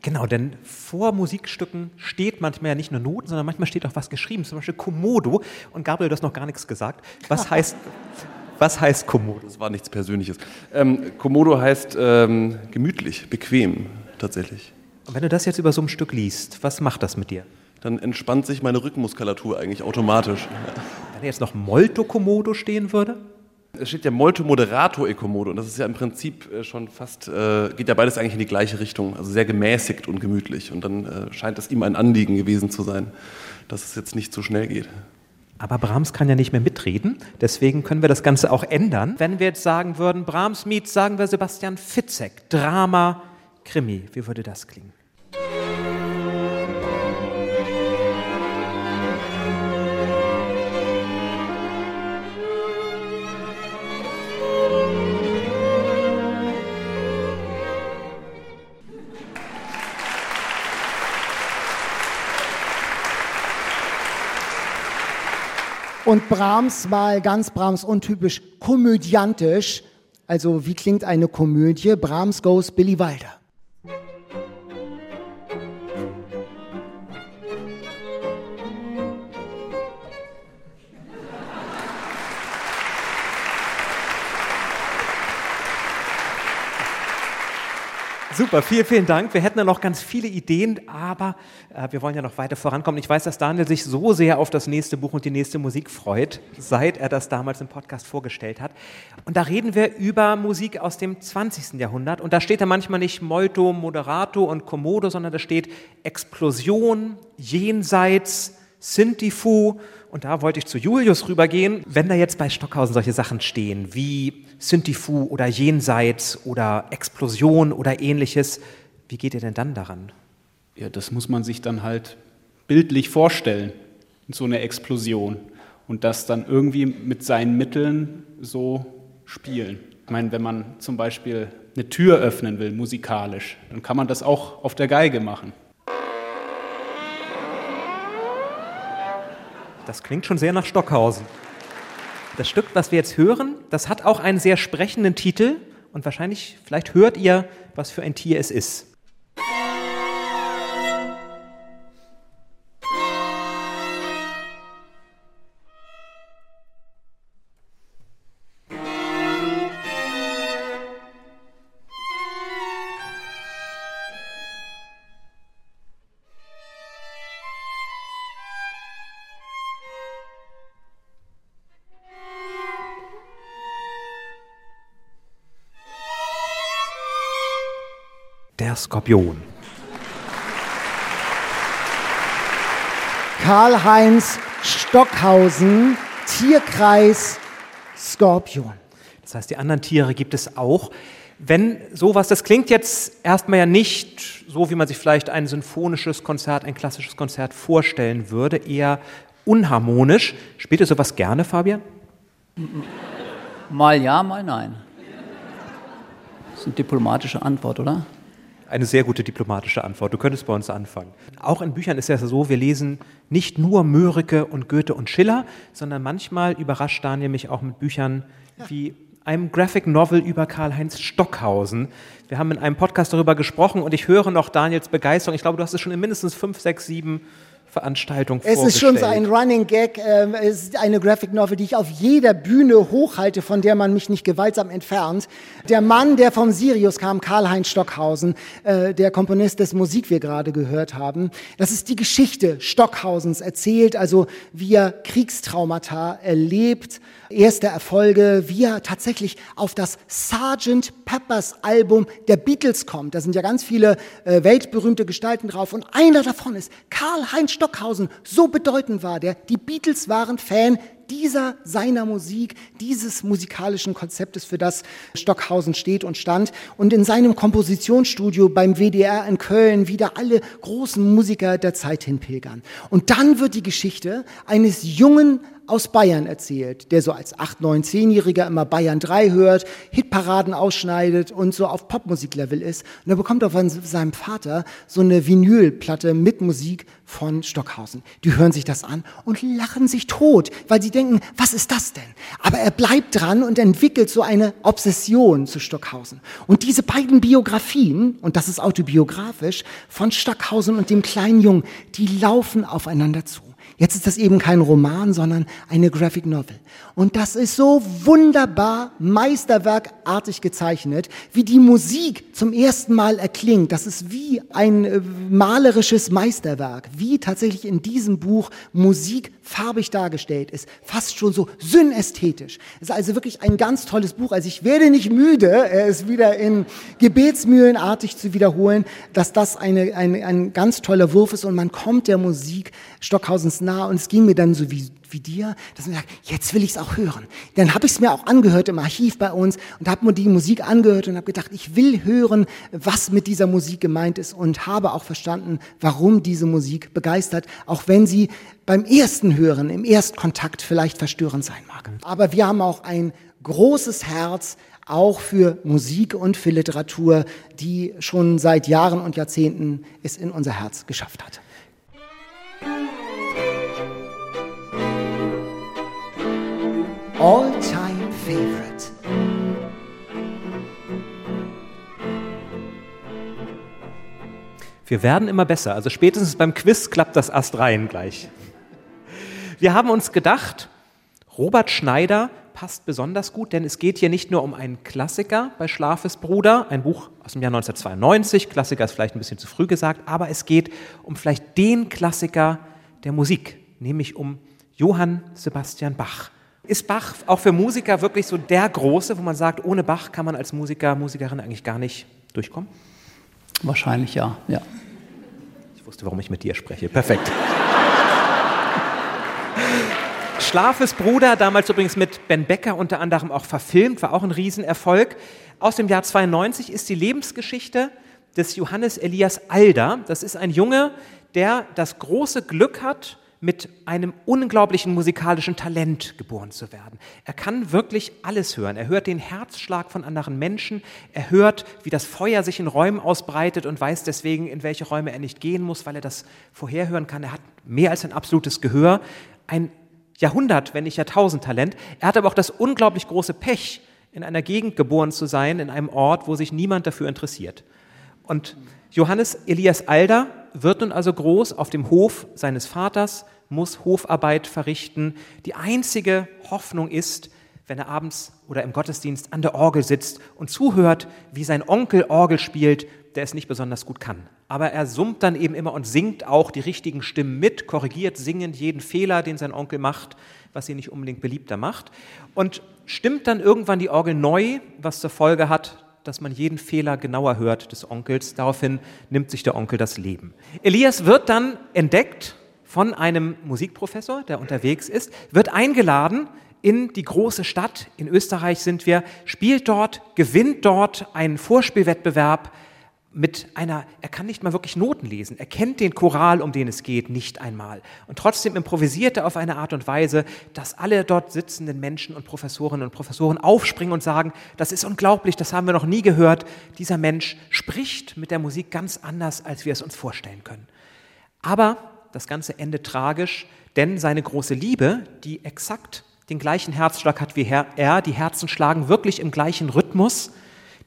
Genau, denn vor Musikstücken steht manchmal ja nicht nur Noten, sondern manchmal steht auch was geschrieben, zum Beispiel Komodo. Und Gabriel, du hast noch gar nichts gesagt. Was heißt, was heißt Komodo? Das war nichts Persönliches. Ähm, Komodo heißt ähm, gemütlich, bequem tatsächlich. Und wenn du das jetzt über so ein Stück liest, was macht das mit dir? Dann entspannt sich meine Rückenmuskulatur eigentlich automatisch. Wenn jetzt noch Molto Komodo stehen würde? Es steht ja Molto Moderato e Komodo und das ist ja im Prinzip äh, schon fast, äh, geht ja beides eigentlich in die gleiche Richtung, also sehr gemäßigt und gemütlich. Und dann äh, scheint es ihm ein Anliegen gewesen zu sein, dass es jetzt nicht so schnell geht. Aber Brahms kann ja nicht mehr mitreden, deswegen können wir das Ganze auch ändern. Wenn wir jetzt sagen würden, Brahms Miet, sagen wir Sebastian Fitzek, Drama, Krimi, wie würde das klingen? Und Brahms mal ganz Brahms untypisch komödiantisch. Also wie klingt eine Komödie? Brahms goes Billy Wilder. Super, vielen, vielen Dank. Wir hätten ja noch ganz viele Ideen, aber äh, wir wollen ja noch weiter vorankommen. Ich weiß, dass Daniel sich so sehr auf das nächste Buch und die nächste Musik freut, seit er das damals im Podcast vorgestellt hat. Und da reden wir über Musik aus dem 20. Jahrhundert. Und da steht da manchmal nicht Molto, Moderato und Komodo, sondern da steht Explosion, Jenseits, Sintifu. Und da wollte ich zu Julius rübergehen. Wenn da jetzt bei Stockhausen solche Sachen stehen wie Syntifu oder Jenseits oder Explosion oder ähnliches, wie geht ihr denn dann daran? Ja, das muss man sich dann halt bildlich vorstellen, so eine Explosion. Und das dann irgendwie mit seinen Mitteln so spielen. Ich meine, wenn man zum Beispiel eine Tür öffnen will, musikalisch, dann kann man das auch auf der Geige machen. Das klingt schon sehr nach Stockhausen. Das Stück, was wir jetzt hören, das hat auch einen sehr sprechenden Titel und wahrscheinlich, vielleicht hört ihr, was für ein Tier es ist. Der Skorpion. Karl-Heinz Stockhausen, Tierkreis Skorpion. Das heißt, die anderen Tiere gibt es auch. Wenn sowas, das klingt jetzt erstmal ja nicht so, wie man sich vielleicht ein symphonisches Konzert, ein klassisches Konzert vorstellen würde, eher unharmonisch. Spielt ihr sowas gerne, Fabian? Mal ja, mal nein. Das ist eine diplomatische Antwort, oder? Eine sehr gute diplomatische Antwort. Du könntest bei uns anfangen. Auch in Büchern ist es ja so, wir lesen nicht nur Mörike und Goethe und Schiller, sondern manchmal überrascht Daniel mich auch mit Büchern wie einem Graphic Novel über Karl-Heinz Stockhausen. Wir haben in einem Podcast darüber gesprochen und ich höre noch Daniels Begeisterung. Ich glaube, du hast es schon in mindestens fünf, sechs, sieben Veranstaltungen Es ist schon so ein Running Gag. ähm, Es ist eine Graphic Novel, die ich auf jeder Bühne hochhalte, von der man mich nicht gewaltsam entfernt. Der Mann, der vom Sirius kam, Karl-Heinz Stockhausen, äh, der Komponist des Musik wir gerade gehört haben. Das ist die Geschichte Stockhausens erzählt, also wie er Kriegstraumata erlebt, erste Erfolge, wie er tatsächlich auf das Sgt. Peppers Album der Beatles kommt. Da sind ja ganz viele äh, weltberühmte Gestalten drauf und einer davon ist Karl-Heinz Stockhausen. So bedeutend war der. Die Beatles waren Fan dieser seiner Musik, dieses musikalischen Konzeptes, für das Stockhausen steht und stand. Und in seinem Kompositionsstudio beim WDR in Köln wieder alle großen Musiker der Zeit hinpilgern. Und dann wird die Geschichte eines jungen aus Bayern erzählt, der so als 8, 9, 10-Jähriger immer Bayern 3 hört, Hitparaden ausschneidet und so auf Popmusiklevel ist. Und er bekommt auch von seinem Vater so eine Vinylplatte mit Musik von Stockhausen. Die hören sich das an und lachen sich tot, weil sie denken, was ist das denn? Aber er bleibt dran und entwickelt so eine Obsession zu Stockhausen. Und diese beiden Biografien, und das ist autobiografisch, von Stockhausen und dem kleinen Jungen, die laufen aufeinander zu. Jetzt ist das eben kein Roman, sondern eine Graphic Novel. Und das ist so wunderbar meisterwerkartig gezeichnet, wie die Musik zum ersten Mal erklingt. Das ist wie ein äh, malerisches Meisterwerk, wie tatsächlich in diesem Buch Musik farbig dargestellt ist, fast schon so synästhetisch. Es ist also wirklich ein ganz tolles Buch. Also ich werde nicht müde, es wieder in Gebetsmühlenartig zu wiederholen, dass das eine, ein, ein ganz toller Wurf ist und man kommt der Musik Stockhausens nah und es ging mir dann so wie, wie dir, dass man sagt, jetzt will ich es auch hören. Dann habe ich es mir auch angehört im Archiv bei uns und habe mir die Musik angehört und habe gedacht, ich will hören, was mit dieser Musik gemeint ist und habe auch verstanden, warum diese Musik begeistert, auch wenn sie beim ersten Hören, im Erstkontakt vielleicht verstörend sein mag. Aber wir haben auch ein großes Herz, auch für Musik und für Literatur, die schon seit Jahren und Jahrzehnten es in unser Herz geschafft hat. All-time favorite. Wir werden immer besser. Also spätestens beim Quiz klappt das Ast rein gleich. Wir haben uns gedacht, Robert Schneider passt besonders gut, denn es geht hier nicht nur um einen Klassiker bei Schlafes Bruder, ein Buch aus dem Jahr 1992, Klassiker ist vielleicht ein bisschen zu früh gesagt, aber es geht um vielleicht den Klassiker der Musik, nämlich um Johann Sebastian Bach. Ist Bach auch für Musiker wirklich so der Große, wo man sagt, ohne Bach kann man als Musiker, Musikerin eigentlich gar nicht durchkommen? Wahrscheinlich ja, ja. Ich wusste, warum ich mit dir spreche. Perfekt. Schlafes Bruder, damals übrigens mit Ben Becker unter anderem auch verfilmt, war auch ein Riesenerfolg. Aus dem Jahr 92 ist die Lebensgeschichte des Johannes Elias Alder. Das ist ein Junge, der das große Glück hat, mit einem unglaublichen musikalischen Talent geboren zu werden. Er kann wirklich alles hören. Er hört den Herzschlag von anderen Menschen. Er hört, wie das Feuer sich in Räumen ausbreitet und weiß deswegen, in welche Räume er nicht gehen muss, weil er das vorherhören kann. Er hat mehr als ein absolutes Gehör. Ein Jahrhundert, wenn nicht Jahrtausend Talent. Er hat aber auch das unglaublich große Pech, in einer Gegend geboren zu sein, in einem Ort, wo sich niemand dafür interessiert. Und Johannes Elias Alder wird nun also groß auf dem Hof seines Vaters, muss Hofarbeit verrichten. Die einzige Hoffnung ist, wenn er abends oder im Gottesdienst an der Orgel sitzt und zuhört, wie sein Onkel Orgel spielt, der es nicht besonders gut kann. Aber er summt dann eben immer und singt auch die richtigen Stimmen mit, korrigiert singend jeden Fehler, den sein Onkel macht, was ihn nicht unbedingt beliebter macht. Und stimmt dann irgendwann die Orgel neu, was zur Folge hat, dass man jeden Fehler genauer hört des Onkels. Daraufhin nimmt sich der Onkel das Leben. Elias wird dann entdeckt von einem Musikprofessor, der unterwegs ist, wird eingeladen in die große Stadt, in Österreich sind wir, spielt dort, gewinnt dort einen Vorspielwettbewerb mit einer, er kann nicht mal wirklich Noten lesen, er kennt den Choral, um den es geht, nicht einmal. Und trotzdem improvisiert er auf eine Art und Weise, dass alle dort sitzenden Menschen und Professorinnen und Professoren aufspringen und sagen, das ist unglaublich, das haben wir noch nie gehört. Dieser Mensch spricht mit der Musik ganz anders, als wir es uns vorstellen können. Aber das Ganze endet tragisch, denn seine große Liebe, die exakt den gleichen Herzschlag hat wie er, die Herzen schlagen wirklich im gleichen Rhythmus,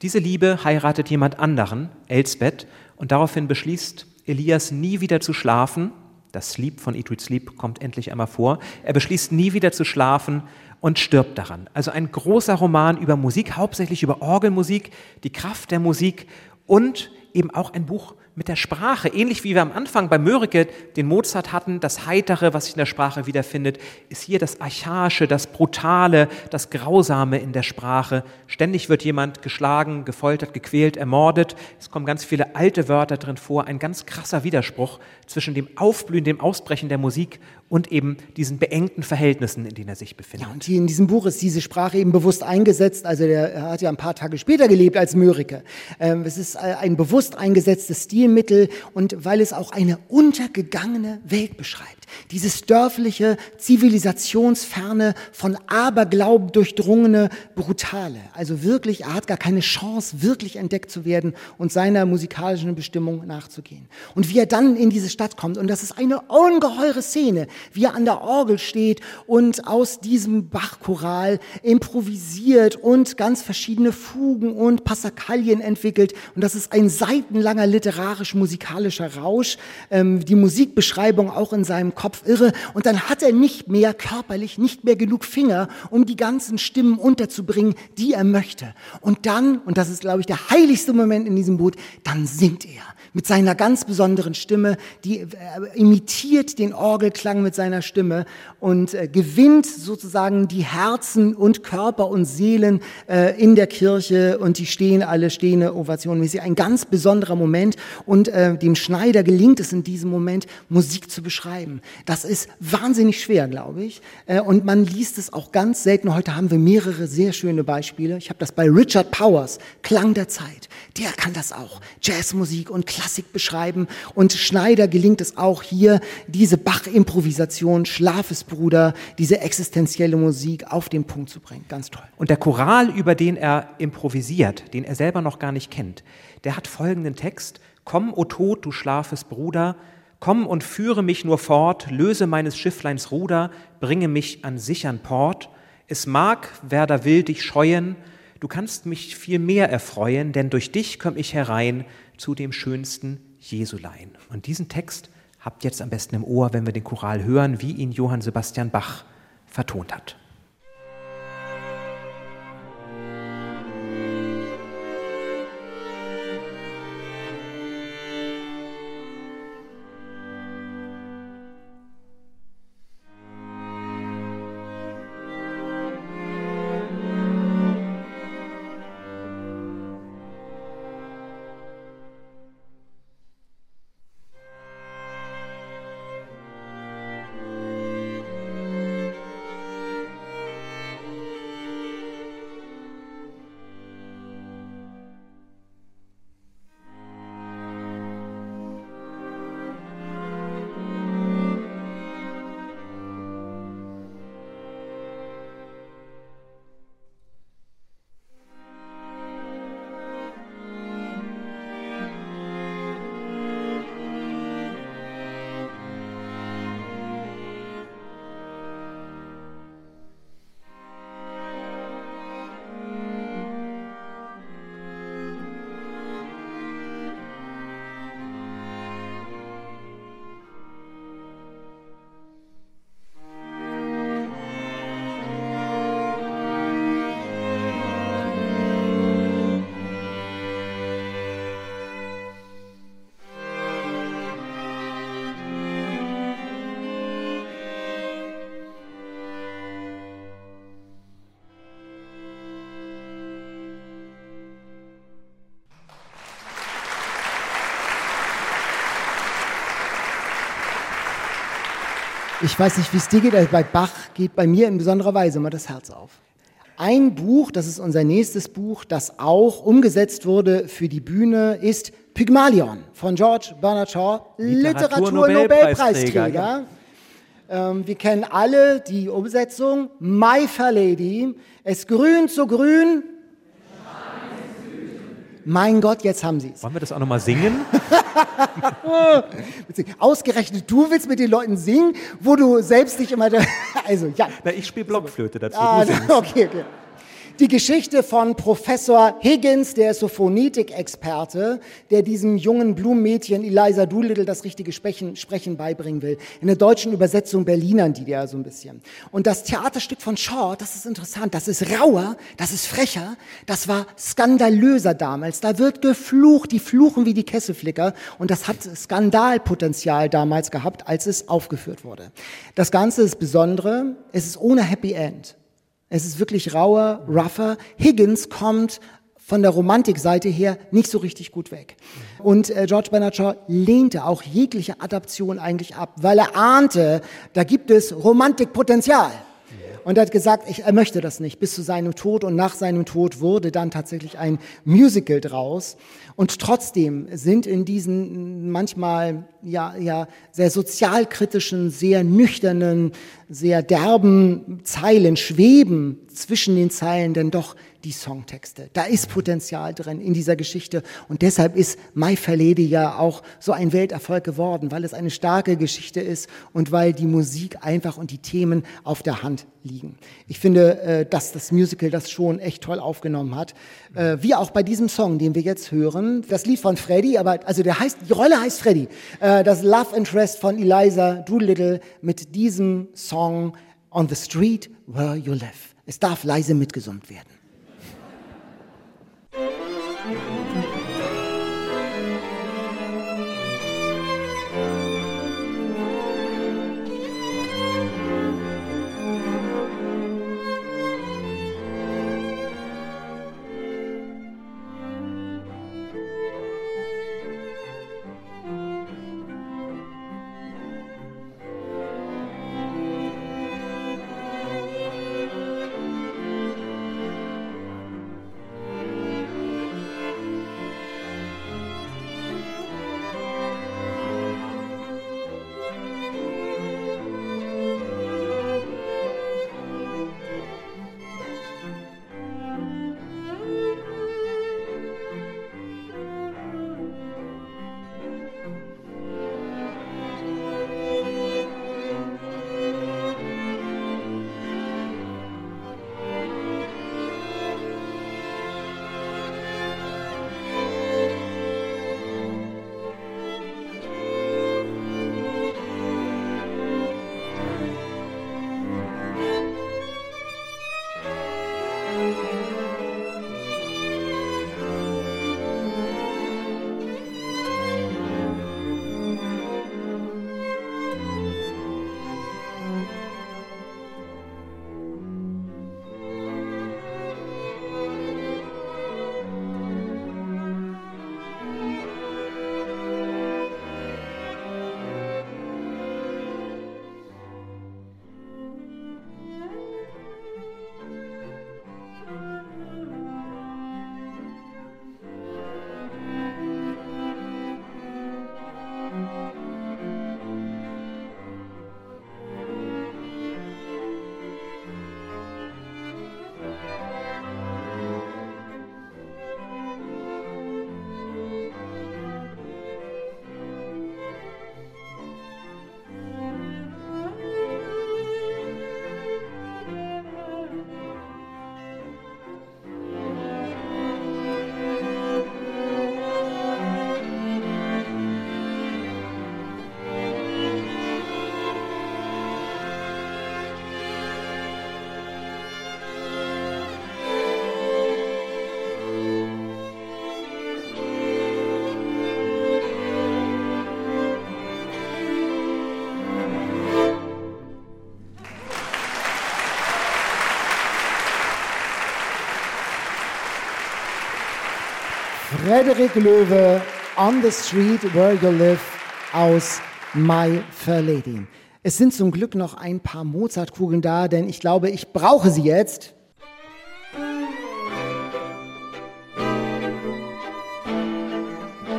diese Liebe heiratet jemand anderen, Elsbeth, und daraufhin beschließt Elias nie wieder zu schlafen. Das Sleep von Eat, Read, Sleep kommt endlich einmal vor. Er beschließt nie wieder zu schlafen und stirbt daran. Also ein großer Roman über Musik, hauptsächlich über Orgelmusik, die Kraft der Musik und eben auch ein Buch mit der Sprache, ähnlich wie wir am Anfang bei Mörike den Mozart hatten, das Heitere, was sich in der Sprache wiederfindet, ist hier das Archaische, das Brutale, das Grausame in der Sprache. Ständig wird jemand geschlagen, gefoltert, gequält, ermordet. Es kommen ganz viele alte Wörter drin vor, ein ganz krasser Widerspruch zwischen dem Aufblühen, dem Ausbrechen der Musik und eben diesen beengten Verhältnissen, in denen er sich befindet. Ja, und hier in diesem Buch ist diese Sprache eben bewusst eingesetzt. Also der er hat ja ein paar Tage später gelebt als Mörike. Ähm, es ist äh, ein bewusst eingesetztes Stilmittel und weil es auch eine untergegangene Welt beschreibt. Dieses dörfliche, zivilisationsferne, von Aberglauben durchdrungene, brutale. Also wirklich, er hat gar keine Chance, wirklich entdeckt zu werden und seiner musikalischen Bestimmung nachzugehen. Und wie er dann in diese Stadt kommt, und das ist eine ungeheure Szene, wie er an der Orgel steht und aus diesem Bachchoral improvisiert und ganz verschiedene Fugen und Passacaglia entwickelt. Und das ist ein seitenlanger literarisch-musikalischer Rausch. Ähm, die Musikbeschreibung auch in seinem Kopf irre. Und dann hat er nicht mehr körperlich, nicht mehr genug Finger, um die ganzen Stimmen unterzubringen, die er möchte. Und dann, und das ist, glaube ich, der heiligste Moment in diesem Boot, dann singt er mit seiner ganz besonderen Stimme, die äh, imitiert den Orgelklang mit seiner Stimme und äh, gewinnt sozusagen die Herzen und Körper und Seelen äh, in der Kirche und die stehen alle stehende Ovationen. Es ist ein ganz besonderer Moment und äh, dem Schneider gelingt es in diesem Moment, Musik zu beschreiben. Das ist wahnsinnig schwer, glaube ich. Äh, und man liest es auch ganz selten. Heute haben wir mehrere sehr schöne Beispiele. Ich habe das bei Richard Powers, Klang der Zeit. Der kann das auch. Jazzmusik und Klassik beschreiben. Und Schneider gelingt es auch hier, diese Bach-Improvisation, Schlafesbruder, diese existenzielle Musik auf den Punkt zu bringen. Ganz toll. Und der Choral, über den er improvisiert, den er selber noch gar nicht kennt, der hat folgenden Text. Komm, o Tod, du schlafes Bruder, komm und führe mich nur fort, löse meines Schiffleins Ruder, bringe mich an sichern Port. Es mag, wer da will, dich scheuen, du kannst mich viel mehr erfreuen, denn durch dich komm ich herein zu dem schönsten Jesulein. Und diesen Text habt jetzt am besten im Ohr, wenn wir den Choral hören, wie ihn Johann Sebastian Bach vertont hat. Ich weiß nicht, wie es dir geht, aber bei Bach geht bei mir in besonderer Weise immer das Herz auf. Ein Buch, das ist unser nächstes Buch, das auch umgesetzt wurde für die Bühne, ist Pygmalion von George Bernard Shaw, Literatur-Nobelpreisträger. Literatur ähm, wir kennen alle die Umsetzung. My Fair Lady, es grünt so grün. Mein Gott, jetzt haben sie es. Wollen wir das auch nochmal singen? Ausgerechnet du willst mit den Leuten singen, wo du selbst dich immer. Also, ja. Na, ich spiele Blockflöte dazu. Ah, okay, okay. Die Geschichte von Professor Higgins, der ist so Phonetik-Experte, der diesem jungen Blumenmädchen Eliza Doolittle das richtige Sprechen, Sprechen beibringen will. In der deutschen Übersetzung Berlinern die der so ein bisschen. Und das Theaterstück von Shaw, das ist interessant, das ist rauer, das ist frecher, das war skandalöser damals. Da wird geflucht, die fluchen wie die Kesselflicker und das hat Skandalpotenzial damals gehabt, als es aufgeführt wurde. Das Ganze ist Besondere, es ist ohne Happy End. Es ist wirklich rauer, rougher. Higgins kommt von der Romantikseite her nicht so richtig gut weg. Und äh, George Bernard Shaw lehnte auch jegliche Adaption eigentlich ab, weil er ahnte, da gibt es Romantikpotenzial. Und er hat gesagt, ich, er möchte das nicht bis zu seinem Tod. Und nach seinem Tod wurde dann tatsächlich ein Musical draus. Und trotzdem sind in diesen manchmal ja, ja sehr sozialkritischen, sehr nüchternen, sehr derben Zeilen schweben zwischen den Zeilen denn doch die Songtexte. Da ist Potenzial drin in dieser Geschichte und deshalb ist My Fair ja auch so ein Welterfolg geworden, weil es eine starke Geschichte ist und weil die Musik einfach und die Themen auf der Hand liegen. Ich finde, äh, dass das Musical das schon echt toll aufgenommen hat, äh, wie auch bei diesem Song, den wir jetzt hören. Das Lied von Freddy, aber also der heißt, die Rolle heißt Freddy. Äh, das Love Interest von Eliza Doolittle mit diesem Song On the Street Where You Live. Es darf leise mitgesummt werden. Thank you. Frederik Löwe, On the Street Where You Live aus My Fair Lady. Es sind zum Glück noch ein paar Mozartkugeln da, denn ich glaube, ich brauche sie jetzt.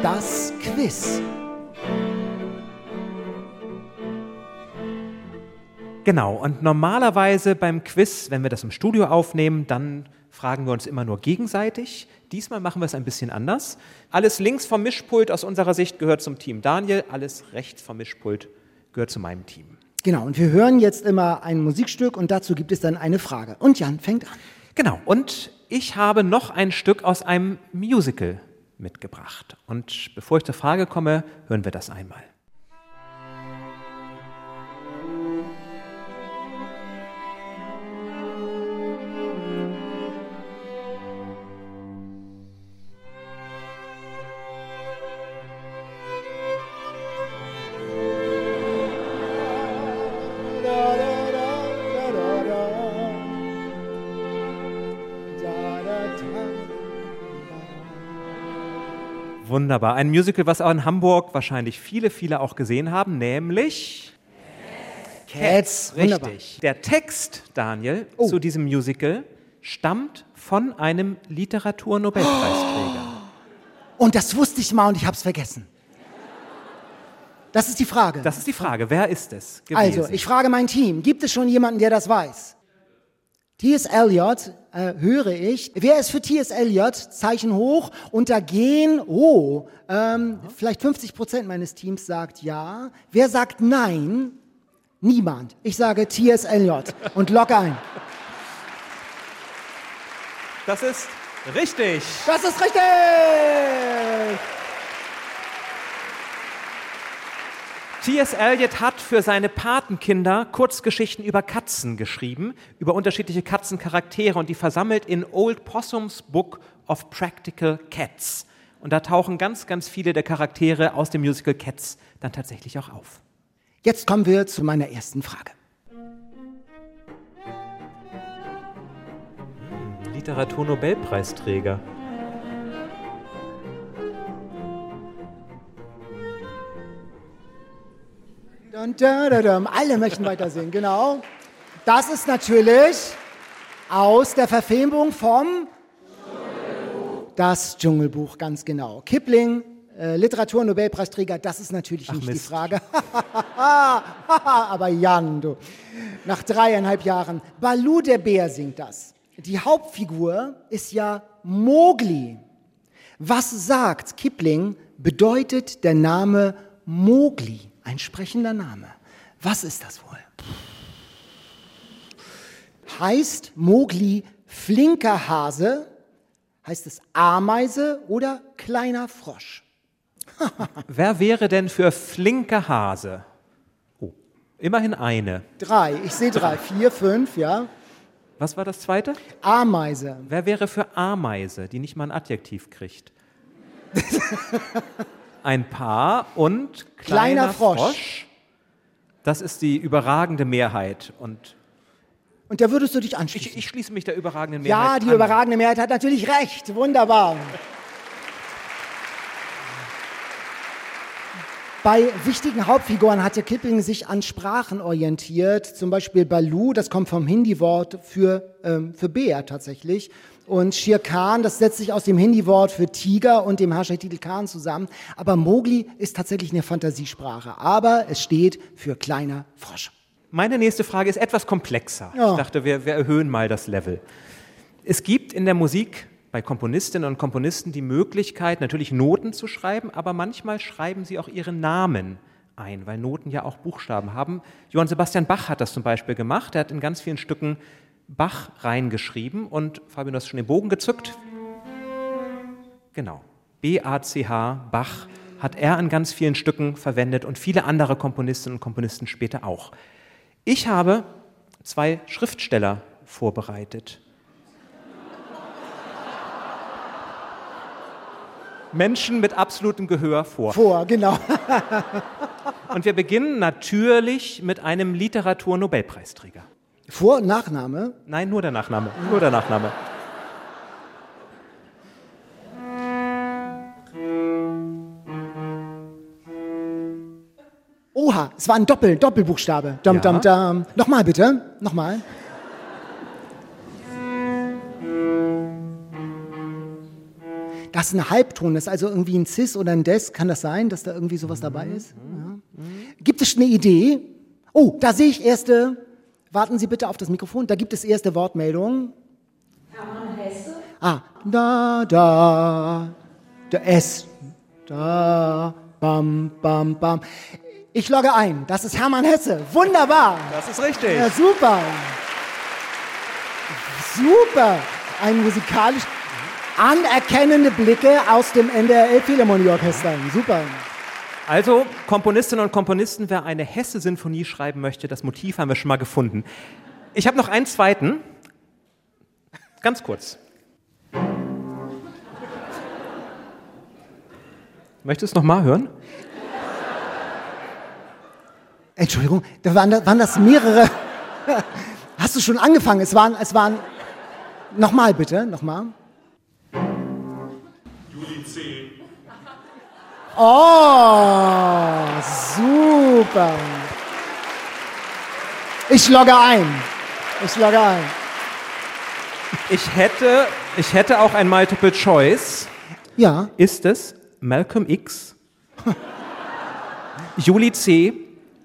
Das Quiz. Genau, und normalerweise beim Quiz, wenn wir das im Studio aufnehmen, dann fragen wir uns immer nur gegenseitig. Diesmal machen wir es ein bisschen anders. Alles links vom Mischpult aus unserer Sicht gehört zum Team Daniel, alles rechts vom Mischpult gehört zu meinem Team. Genau, und wir hören jetzt immer ein Musikstück und dazu gibt es dann eine Frage. Und Jan fängt an. Genau, und ich habe noch ein Stück aus einem Musical mitgebracht. Und bevor ich zur Frage komme, hören wir das einmal. Wunderbar. Ein Musical, was auch in Hamburg wahrscheinlich viele, viele auch gesehen haben, nämlich Cats. Wunderbar. Richtig. Der Text, Daniel, Oh. zu diesem Musical stammt von einem Literaturnobelpreisträger. Und das wusste ich mal und ich habe es vergessen. Das ist die Frage. Das ist die Frage. Wer ist es gewesen? also, ich frage mein Team, gibt es schon jemanden, der das weiß? T.S. Eliot äh, höre ich. Wer ist für T.S. Eliot? Zeichen hoch. Und da gehen, oh, ähm, vielleicht 50 Prozent meines Teams sagt ja. Wer sagt nein? Niemand. Ich sage T.S. Eliot und logge ein. das ist richtig. Das ist richtig! T.S. Eliot hat für seine Patenkinder Kurzgeschichten über Katzen geschrieben, über unterschiedliche Katzencharaktere und die versammelt in Old Possums Book of Practical Cats. Und da tauchen ganz, ganz viele der Charaktere aus dem Musical Cats dann tatsächlich auch auf. Jetzt kommen wir zu meiner ersten Frage. Literaturnobelpreisträger. Alle möchten weiter singen, genau. Das ist natürlich aus der Verfilmung vom Das Dschungelbuch, ganz genau. Kipling, äh, Literaturnobelpreisträger, das ist natürlich nicht die Mist. Frage. Aber Jan, du. Nach dreieinhalb Jahren. Balu der Bär singt das. Die Hauptfigur ist ja Mowgli. Was sagt Kipling, bedeutet der Name Mowgli? Ein sprechender Name. Was ist das wohl? Heißt Mowgli flinker Hase? Heißt es Ameise oder kleiner Frosch? Wer wäre denn für flinke Hase? Oh, immerhin eine. Drei. Ich sehe drei. Vier, fünf, ja. Was war das zweite? Ameise. Wer wäre für Ameise, die nicht mal ein Adjektiv kriegt? ein Paar und kleiner, Kleiner Frosch. Das ist die überragende Mehrheit. Und Und da würdest du dich anschließen. ich, ich schließe mich der überragenden Mehrheit ja, die an. überragende Mehrheit hat natürlich recht. Wunderbar. Bei wichtigen Hauptfiguren hatte Kipling sich an Sprachen orientiert. Zum Beispiel Balu, das kommt vom Hindi-Wort für, ähm, für Bär tatsächlich. Und Shere Khan, das setzt sich aus dem Hindi-Wort für Tiger und dem Herrschertitel Khan zusammen. Aber Mowgli ist tatsächlich eine Fantasiesprache. Aber es steht für kleiner Frosch. Meine nächste Frage ist etwas komplexer. Ja. Ich dachte, wir, wir erhöhen mal das Level. Es gibt in der Musik bei Komponistinnen und Komponisten die Möglichkeit, natürlich Noten zu schreiben, aber manchmal schreiben sie auch ihren Namen ein, weil Noten ja auch Buchstaben haben. Johann Sebastian Bach hat das zum Beispiel gemacht. Er hat in ganz vielen Stücken Bach reingeschrieben und Fabian, du hast schon den Bogen gezückt. Genau. B-A-C-H, Bach, hat er an ganz vielen Stücken verwendet und viele andere Komponistinnen und Komponisten später auch. Ich habe zwei Schriftsteller vorbereitet. Menschen mit absolutem Gehör vor. Vor, genau. Und wir beginnen natürlich mit einem Literaturnobelpreisträger. Vor- und Nachname. Nein, nur der Nachname. Nur der Nachname. Oha, es war ein Doppel, Doppelbuchstabe. Dum, Ja. dum, dum. Nochmal bitte, nochmal. Das ist ein Halbton, das ist also irgendwie ein Cis oder ein Des. Kann das sein, dass da irgendwie sowas dabei ist? Ja. Gibt es eine Idee? Oh, da sehe ich erste. Warten Sie bitte auf das Mikrofon. Da gibt es erste Wortmeldungen. Hermann Hesse. Ah, da, da, der S. Da, bam, bam, bam. Ich logge ein. Das ist Hermann Hesse. Wunderbar. Das ist richtig. Ja, super. Super. Ein musikalisch anerkennende Blicke aus dem NDR Philharmonieorchester. Super. Also, Komponistinnen und Komponisten, wer eine Hesse-Sinfonie schreiben möchte, das Motiv haben wir schon mal gefunden. Ich habe noch einen zweiten. Ganz kurz. Möchtest du es nochmal hören? Entschuldigung, da waren, da, waren das mehrere. Hast du schon angefangen? Es waren, es waren. Nochmal bitte, nochmal. Juli C. Oh, super. Ich logge ein. Ich logge ein. Ich hätte, ich hätte auch ein Multiple Choice. Ja. Ist es Malcolm X, Juli C.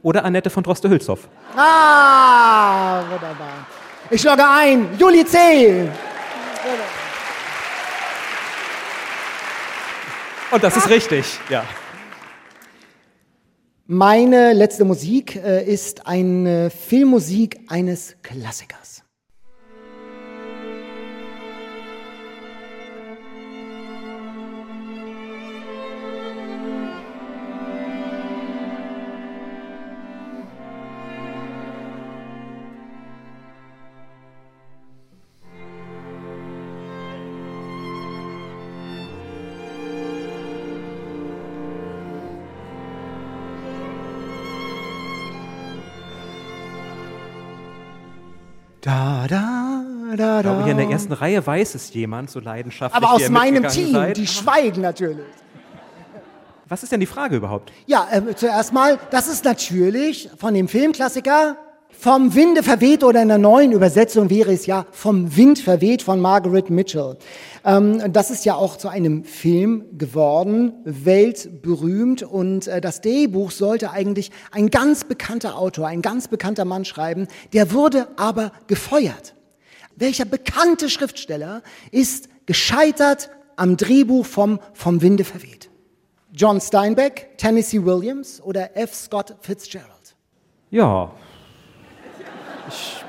oder Annette von Droste-Hülshoff? Ah, wunderbar. Ich logge ein. Juli C. Und das ist richtig, ja. Meine letzte Musik äh, ist eine Filmmusik eines Klassikers. Da, da, da, Ich glaube, hier in der da. ersten Reihe weiß es jemand so leidenschaftlich. Aber aus meinem Team, Seid. die schweigen natürlich. Was ist denn die Frage überhaupt? Ja, äh, zuerst mal, das ist natürlich von dem Filmklassiker Vom Winde verweht oder in der neuen Übersetzung wäre es ja Vom Wind verweht von Margaret Mitchell. Ähm, das ist ja auch zu einem Film geworden, weltberühmt und äh, das Drehbuch sollte eigentlich ein ganz bekannter Autor, ein ganz bekannter Mann schreiben, der wurde aber gefeuert. Welcher bekannte Schriftsteller ist gescheitert am Drehbuch vom Vom Winde verweht? John Steinbeck, Tennessee Williams oder F. Scott Fitzgerald? Ja. Ich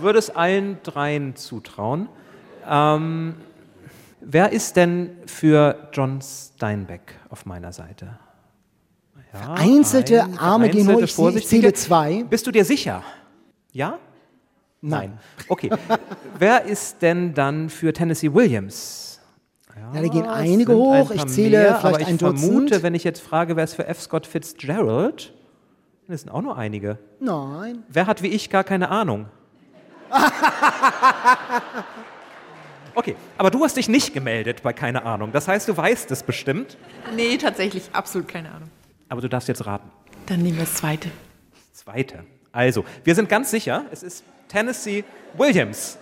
würde es allen dreien zutrauen. Ähm, wer ist denn für John Steinbeck auf meiner Seite? Ja, Vereinzelte ein- Arme gehen hoch. Ich, zähle zwei. Bist du dir sicher? Ja? Nein. Okay. wer ist denn dann für Tennessee Williams? Ja, da gehen einige sind ein hoch. Ich zähle mehr, vielleicht aber ich ein Dutzend. vermute, wenn ich jetzt frage, wer ist für F. Scott Fitzgerald, das sind auch nur einige. Nein. Wer hat wie ich gar keine Ahnung? Okay, aber du hast dich nicht gemeldet bei keine Ahnung. Das heißt, du weißt es bestimmt, Nee, tatsächlich absolut keine Ahnung. aber du darfst jetzt raten. Dann nehmen wir das zweite. Zweite. Also, wir sind ganz sicher, es ist Tennessee Williams.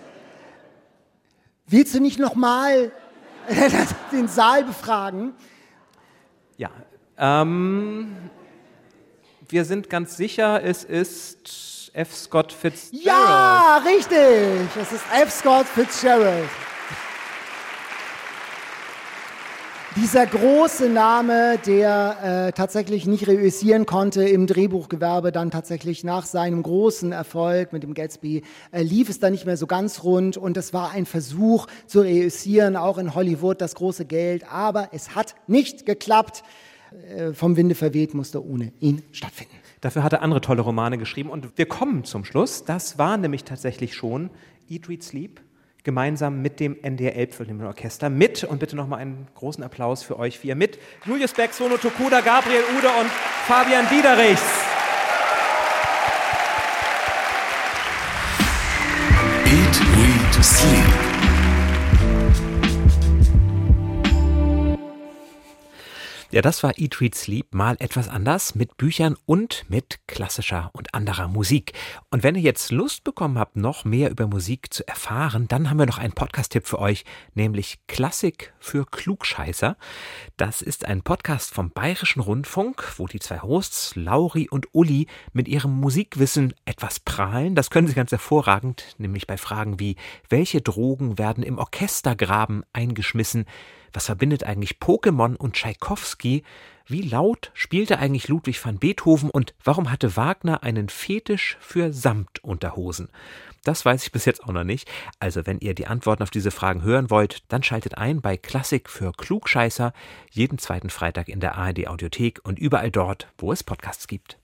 Willst du nicht nochmal den Saal befragen? Ja. Ähm, wir sind ganz sicher, es ist F. Scott Fitzgerald. Ja, richtig. Es ist F. Scott Fitzgerald. Dieser große Name, der äh, tatsächlich nicht reüssieren konnte im Drehbuchgewerbe, dann tatsächlich nach seinem großen Erfolg mit dem Gatsby, äh, lief es dann nicht mehr so ganz rund und es war ein Versuch zu reüssieren, auch in Hollywood das große Geld, aber es hat nicht geklappt. Äh, vom Winde verweht musste ohne ihn stattfinden. Dafür hat er andere tolle Romane geschrieben. Und wir kommen zum Schluss. Das war nämlich tatsächlich schon Eat, Read, Sleep, gemeinsam mit dem NDR Elbphilharmonischen Orchester. Mit, und bitte nochmal einen großen Applaus für euch vier, mit Julius Beck, Sono Tokuda, Gabriel Ude und Fabian Diederichs. Eat, Read, Sleep. Ja, das war Eat, Read, Sleep mal etwas anders mit Büchern und mit klassischer und anderer Musik. Und wenn ihr jetzt Lust bekommen habt, noch mehr über Musik zu erfahren, dann haben wir noch einen Podcast-Tipp für euch, nämlich Klassik für Klugscheißer. Das ist ein Podcast vom Bayerischen Rundfunk, wo die zwei Hosts, Lauri und Uli, mit ihrem Musikwissen etwas prahlen. Das können sie ganz hervorragend, nämlich bei Fragen wie, welche Drogen werden im Orchestergraben eingeschmissen? Was verbindet eigentlich Pokémon und Tschaikowski? Wie laut spielte eigentlich Ludwig van Beethoven und warum hatte Wagner einen Fetisch für Samtunterhosen? Das weiß ich bis jetzt auch noch nicht. Also, wenn ihr die Antworten auf diese Fragen hören wollt, dann schaltet ein bei Klassik für Klugscheißer jeden zweiten Freitag in der ARD Audiothek und überall dort, wo es Podcasts gibt.